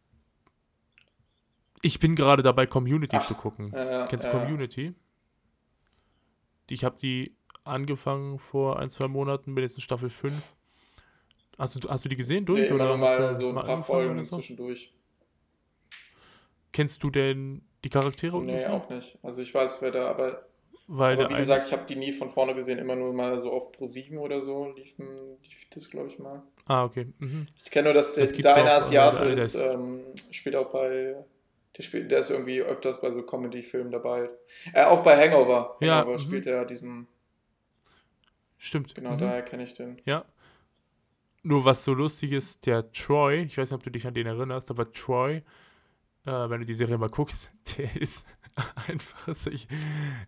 Ich bin gerade dabei, Community Ach, zu gucken. Äh, Kennst du äh, Community? Die, ich habe die angefangen vor ein, zwei Monaten, bin jetzt in Staffel 5. Hast du, hast du die gesehen durch? Nee, oder mal du so ein paar Folgen so? zwischendurch. Kennst du denn die Charaktere? Nee, auch nicht. Also ich weiß, wer da, aber, Weil aber wie gesagt, ich habe die nie von vorne gesehen, immer nur mal so auf Pro 7 oder so liefen, lief das, glaube ich, mal. Ah, okay. Mhm. Ich kenne nur, dass der, eine auch, äh, Asiate ist, ähm, spielt auch bei, der, spielt, der ist irgendwie öfters bei so Comedy-Filmen dabei. Äh, auch bei Hangover. Ja, Hangover mhm. spielt er diesen, Stimmt. genau, mhm. daher kenne ich den. Ja. Nur was so lustig ist, der Troy, ich weiß nicht, ob du dich an den erinnerst, aber Troy, äh, wenn du die Serie mal guckst, *laughs* der ist *laughs* einfach, so ich,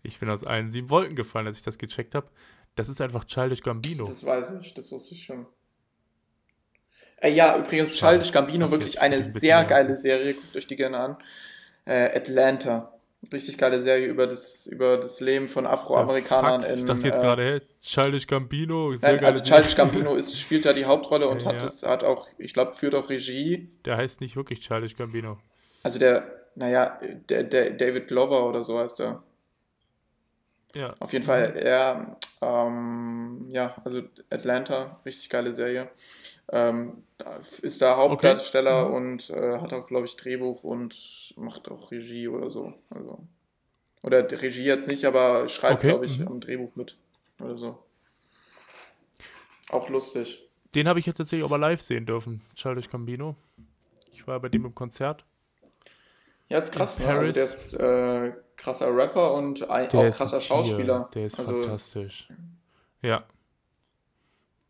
ich bin aus allen sieben Wolken gefallen, als ich das gecheckt habe. Das ist einfach Childish Gambino. Das weiß ich, das wusste ich schon. Äh, ja, übrigens, Childish Gambino, wirklich eine sehr geile Serie, guckt euch die gerne an. Äh, Atlanta. Richtig geile Serie über das, über das Leben von Afroamerikanern in. Ich dachte jetzt äh, gerade, hey, Childish Gambino, sehr Nein, also. Childish Gambino ist, spielt da die Hauptrolle und Ja, hat ja. das, hat auch, ich glaube, führt auch Regie. Der heißt nicht wirklich Childish Gambino. Also der, naja, der, der David Glover oder so heißt er. Ja. Auf jeden Fall, er, ähm, ja, also Atlanta, richtig geile Serie. Ähm, ist da Hauptdarsteller Okay. Mhm. und äh, hat auch, glaube ich, Drehbuch und macht auch Regie oder so. Also, oder Regie jetzt nicht, aber schreibt, Okay, glaube ich, mhm. am Drehbuch mit oder so. Auch lustig. Den habe ich jetzt tatsächlich aber live sehen dürfen, Childish Gambino. Ich war bei dem im Konzert. Ja, ist krass, ne? Also der ist äh, krasser Rapper und ein, auch krasser Schauspieler. Der ist also, fantastisch. Ja.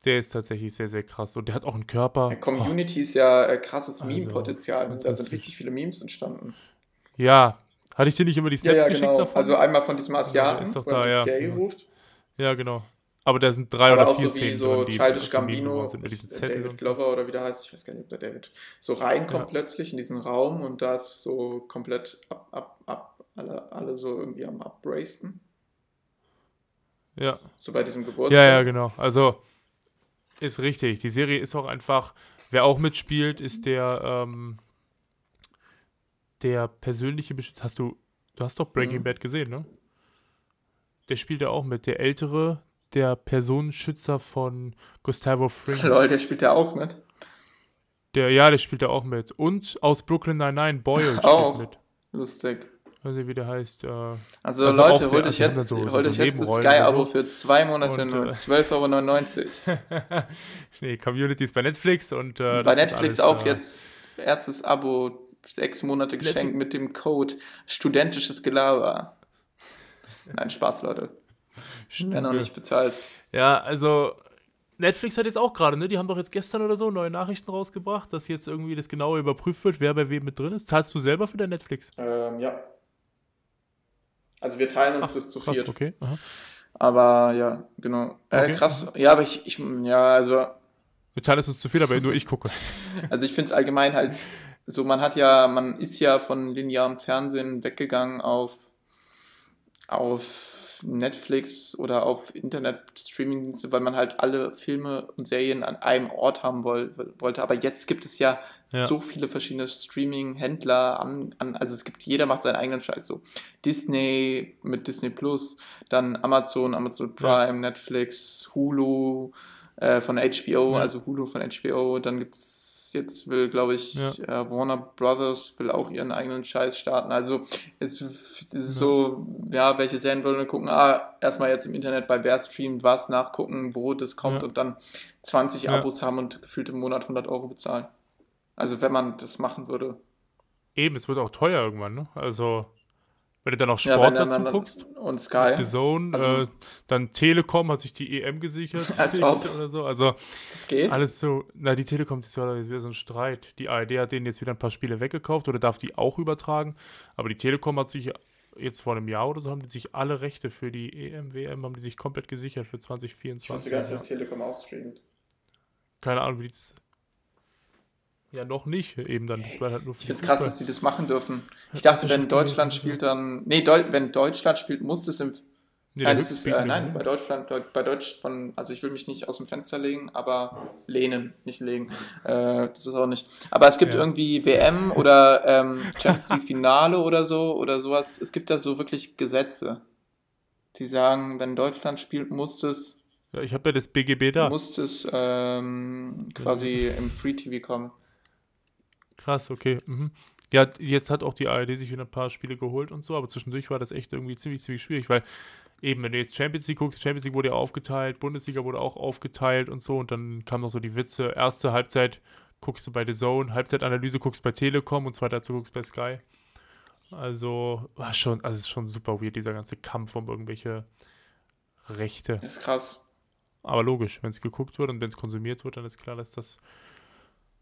Der ist tatsächlich sehr, sehr krass. Und der hat auch einen Körper. äh, Community ist ja äh, krasses Also, Meme-Potenzial. Da sind richtig viele Memes entstanden. Oh, ja. Hatte ich dir nicht immer die Ja, Snaps ja, geschickt genau. davon? Also einmal von diesem der Asiaten, ist doch da, so ja. gay Ja. ruft. ja, genau. Aber da sind drei Aber oder auch vier so wie Szenen so drin, Childish Gambino, sind mit diesem Zettel David. Glover oder wie der heißt, ich weiß gar nicht, ob der David, so reinkommt Ja. plötzlich in diesen Raum und da ist so komplett ab, ab, ab, alle, alle so irgendwie am Upbrasten. Ja. So bei diesem Geburtstag. Ja, ja, genau. Also ist richtig. Die Serie ist auch einfach, wer auch mitspielt, ist der, ähm, der persönliche Beschützer. Hast du, du hast doch Breaking Mhm. Bad gesehen, ne? Der spielt ja auch mit. Der ältere, der Personenschützer von Gustavo Fring. *laughs* Lol, der spielt ja auch mit. Der, ja, der spielt ja auch mit. Und aus Brooklyn Nine-Nine, Boyle *laughs* spielt Auch. mit. Lustig. Weiß nicht, wie der heißt. Äh, Also, Also Leute, holt euch jetzt, so- holt so euch jetzt das Sky-Abo so. für zwei Monate Und, nur äh, 12,99 Euro. *laughs* nee, Community ist bei Netflix und äh, Bei Netflix alles, auch äh, jetzt erstes Abo, sechs Monate Netflix- geschenkt mit dem Code studentisches Gelaber. Nein, Spaß, Leute. Wer noch nicht bezahlt. Ja, also Netflix hat jetzt auch gerade, ne? Die haben doch jetzt gestern oder so neue Nachrichten rausgebracht, dass jetzt irgendwie das genauer überprüft wird, wer bei wem mit drin ist. Zahlst du selber für dein Netflix? Ähm, ja. Also wir teilen uns Ach, das zu krass, viert. okay. Aha. Aber ja, genau. Äh, Okay. krass. Ja, aber ich, ich, ja, also, Wir teilen es uns zu viel, aber nur ich gucke. *laughs* also ich finde es allgemein halt so, man hat ja, man ist ja von linearem Fernsehen weggegangen auf, auf Netflix oder auf Internet-Streaming-Dienste, weil man halt alle Filme und Serien an einem Ort haben woll, wollte. Aber jetzt gibt es ja, Ja. so viele verschiedene Streaming-Händler an, an, also es gibt, jeder macht seinen eigenen Scheiß so. Disney mit Disney Plus, dann Amazon, Amazon Prime, Netflix, Hulu äh, von HBO, Ja. also Hulu von HBO, dann gibt's jetzt will, glaube ich, Ja. äh, Warner Brothers will auch ihren eigenen Scheiß starten. Also es, es ist so, ja, welche Serien wollen wir gucken? Ah, erstmal jetzt im Internet bei wer streamt was, nachgucken, wo das kommt Ja. und dann 20 Ja. Abos haben und gefühlt im Monat 100 Euro bezahlen. Also wenn man das machen würde. Eben, es wird auch teuer irgendwann, ne? Also, wenn du dann Ja, Sport dann, dazu dann, guckst, und Sky. The Zone, Also- äh, dann Telekom hat sich die EM gesichert *laughs* Als ob. oder so. Also Das geht. alles so, na die Telekom, das war jetzt wieder so ein Streit. Die ARD hat denen jetzt wieder ein paar Spiele weggekauft oder darf die auch übertragen. Aber die Telekom hat sich jetzt vor einem Jahr oder so haben die sich alle Rechte für die EM, WM haben die sich komplett gesichert für 2024. Ich wusste gar nicht, ja. dass Telekom auch streamt. Keine Ahnung, wie die das. Ja, noch nicht, eben dann. Das war halt nur Ich finde es krass, dass die das machen dürfen. Ich dachte, das wenn Deutschland spielt, dann. Nee, Deu wenn Deutschland spielt, muss es im. Nee, nein, das ist, äh, nein, bei Deutschland, Deut- bei Deutsch von, also ich will mich nicht aus dem Fenster legen, aber lehnen, nicht legen. Äh, das ist auch nicht. Aber es gibt Ja. irgendwie WM oder ähm, Champions League Finale oder so oder sowas. Es gibt da so wirklich Gesetze, die sagen, wenn Deutschland spielt, muss es, Ja, ich habe ja das BGB da. muss es ähm, quasi im Free TV kommen. Krass, okay. Mhm. Ja, jetzt hat auch die ARD sich wieder ein paar Spiele geholt und so, aber zwischendurch war das echt irgendwie ziemlich, ziemlich schwierig, weil eben, wenn du jetzt Champions League guckst, Champions League wurde ja aufgeteilt, Bundesliga wurde auch aufgeteilt und so und dann kamen noch so die Witze, erste Halbzeit guckst du bei The Zone, Halbzeitanalyse guckst bei Telekom und zweite Halbzeit guckst bei Sky. Also, war schon, also es ist schon super weird, dieser ganze Kampf um irgendwelche Rechte. Ist krass. Aber logisch, wenn es geguckt wird und wenn es konsumiert wird, dann ist klar, dass das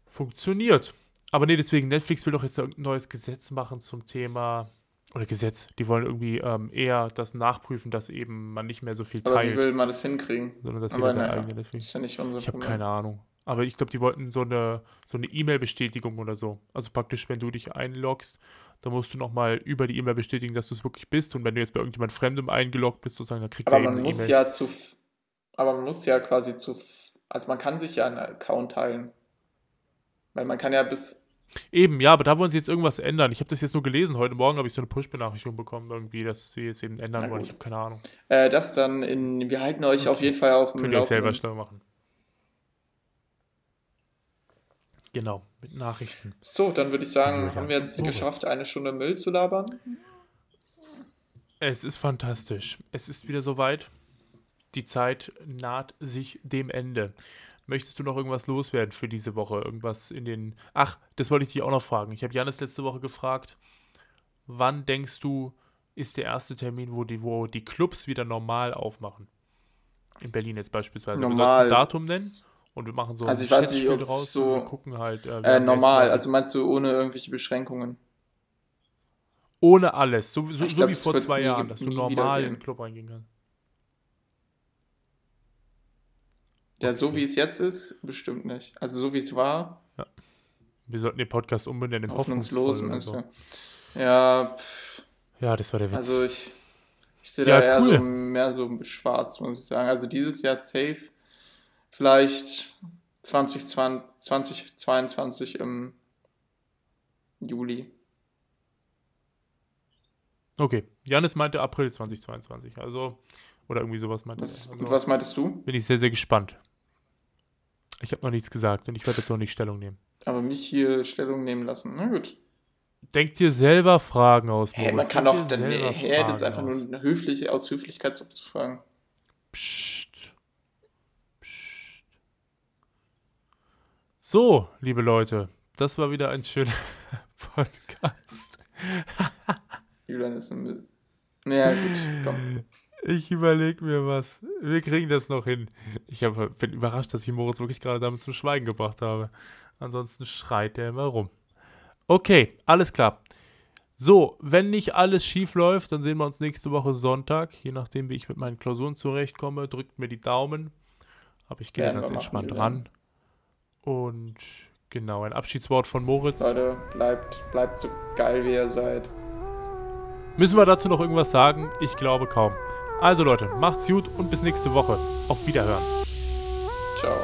funktioniert. Aber nee, deswegen, Netflix will doch jetzt irgendein neues Gesetz machen zum Thema, oder Gesetz, die wollen irgendwie ähm, eher das nachprüfen, dass eben man nicht mehr so viel Aber wie teilt, will man das hinkriegen? sondern dass jeder seine eigene Netflix. Ist ja nicht unser Ich habe keine Ahnung. Aber ich glaube, die wollten so eine so eine E-Mail-Bestätigung oder so. Also praktisch, wenn du dich einloggst, dann musst du nochmal über die E-Mail bestätigen, dass du es wirklich bist. Und wenn du jetzt bei irgendjemand Fremdem eingeloggt bist, sozusagen, dann kriegt Aber er man muss E-Mail. ja zu, aber man muss ja quasi zu, also man kann sich ja einen Account teilen. Weil man kann ja bis, Eben, ja, aber da wollen sie jetzt irgendwas ändern. Ich habe das jetzt nur gelesen. Heute Morgen habe ich so eine Push-Benachrichtigung bekommen, irgendwie, dass sie jetzt eben ändern wollen. Ich habe keine Ahnung. äh, das dann in, wir halten euch auf jeden Fall auf dem Könnt ihr euch selber schnell machen. Genau, mit Nachrichten. So, dann würde ich sagen, Ja, haben wir jetzt sowas. geschafft, eine Stunde Müll zu labern. Es ist fantastisch. Es ist wieder soweit. Die Zeit naht sich dem Ende. Möchtest du noch irgendwas loswerden für diese Woche? Irgendwas in den. Ach, das wollte ich dich auch noch fragen. Ich habe Janis letzte Woche gefragt, wann denkst du, ist der erste Termin, wo die, wo die Clubs wieder normal aufmachen? In Berlin jetzt beispielsweise. Du sollst Normal. ein Datum nennen und wir machen so Also ein ich weiß nicht, ob's draus so- und wir gucken halt. Äh, Äh, normal, also meinst du ohne irgendwelche Beschränkungen? Ohne alles. So, so, Ich so glaub, wie vor zwei Jahren, dass du normal in den. Club reingehen kannst. Ja, so wie es jetzt ist, bestimmt nicht. Also so wie es war, Wir sollten den Podcast umbenennen in hoffnungslos. hoffnungsvoll oder meinst so. Ja, pff, Ja, das war der Witz. also ich, ich sehe Ja, da eher cool. so mehr so schwarz, muss ich sagen. Also dieses Jahr safe, vielleicht 2020, 2022 im Juli. okay, Janis meinte April 2022, also, oder irgendwie sowas meinte Was, er. und Also, was meintest du? bin ich sehr, sehr gespannt. Ich habe noch nichts gesagt und ich werde jetzt noch nicht Stellung nehmen. Aber mich hier Stellung nehmen lassen. Na gut. Denk dir selber Fragen aus, Hä, man kann Denk auch, dir dann, hä, das ist einfach nur aus. eine höfliche, aus Höflichkeit so zu fragen. Psst. Psst. So, liebe Leute, das war wieder ein schöner *laughs* Podcast. Julian ist ein. Naja, gut, komm. Ich überlege mir was. Wir kriegen das noch hin. Ich hab, bin überrascht, dass ich Moritz wirklich gerade damit zum Schweigen gebracht habe. Ansonsten schreit er immer rum. Okay, alles klar. So, wenn nicht alles schief läuft, dann sehen wir uns nächste Woche Sonntag. Je nachdem, wie ich mit meinen Klausuren zurechtkomme, drückt mir die Daumen. Aber ich gehe Werden ganz entspannt ran. Und genau, ein Abschiedswort von Moritz. Leute, bleibt, bleibt so geil, wie ihr seid. Müssen wir dazu noch irgendwas sagen? Ich glaube kaum. Also Leute, macht's gut und bis nächste Woche. Auf Wiederhören. Ciao.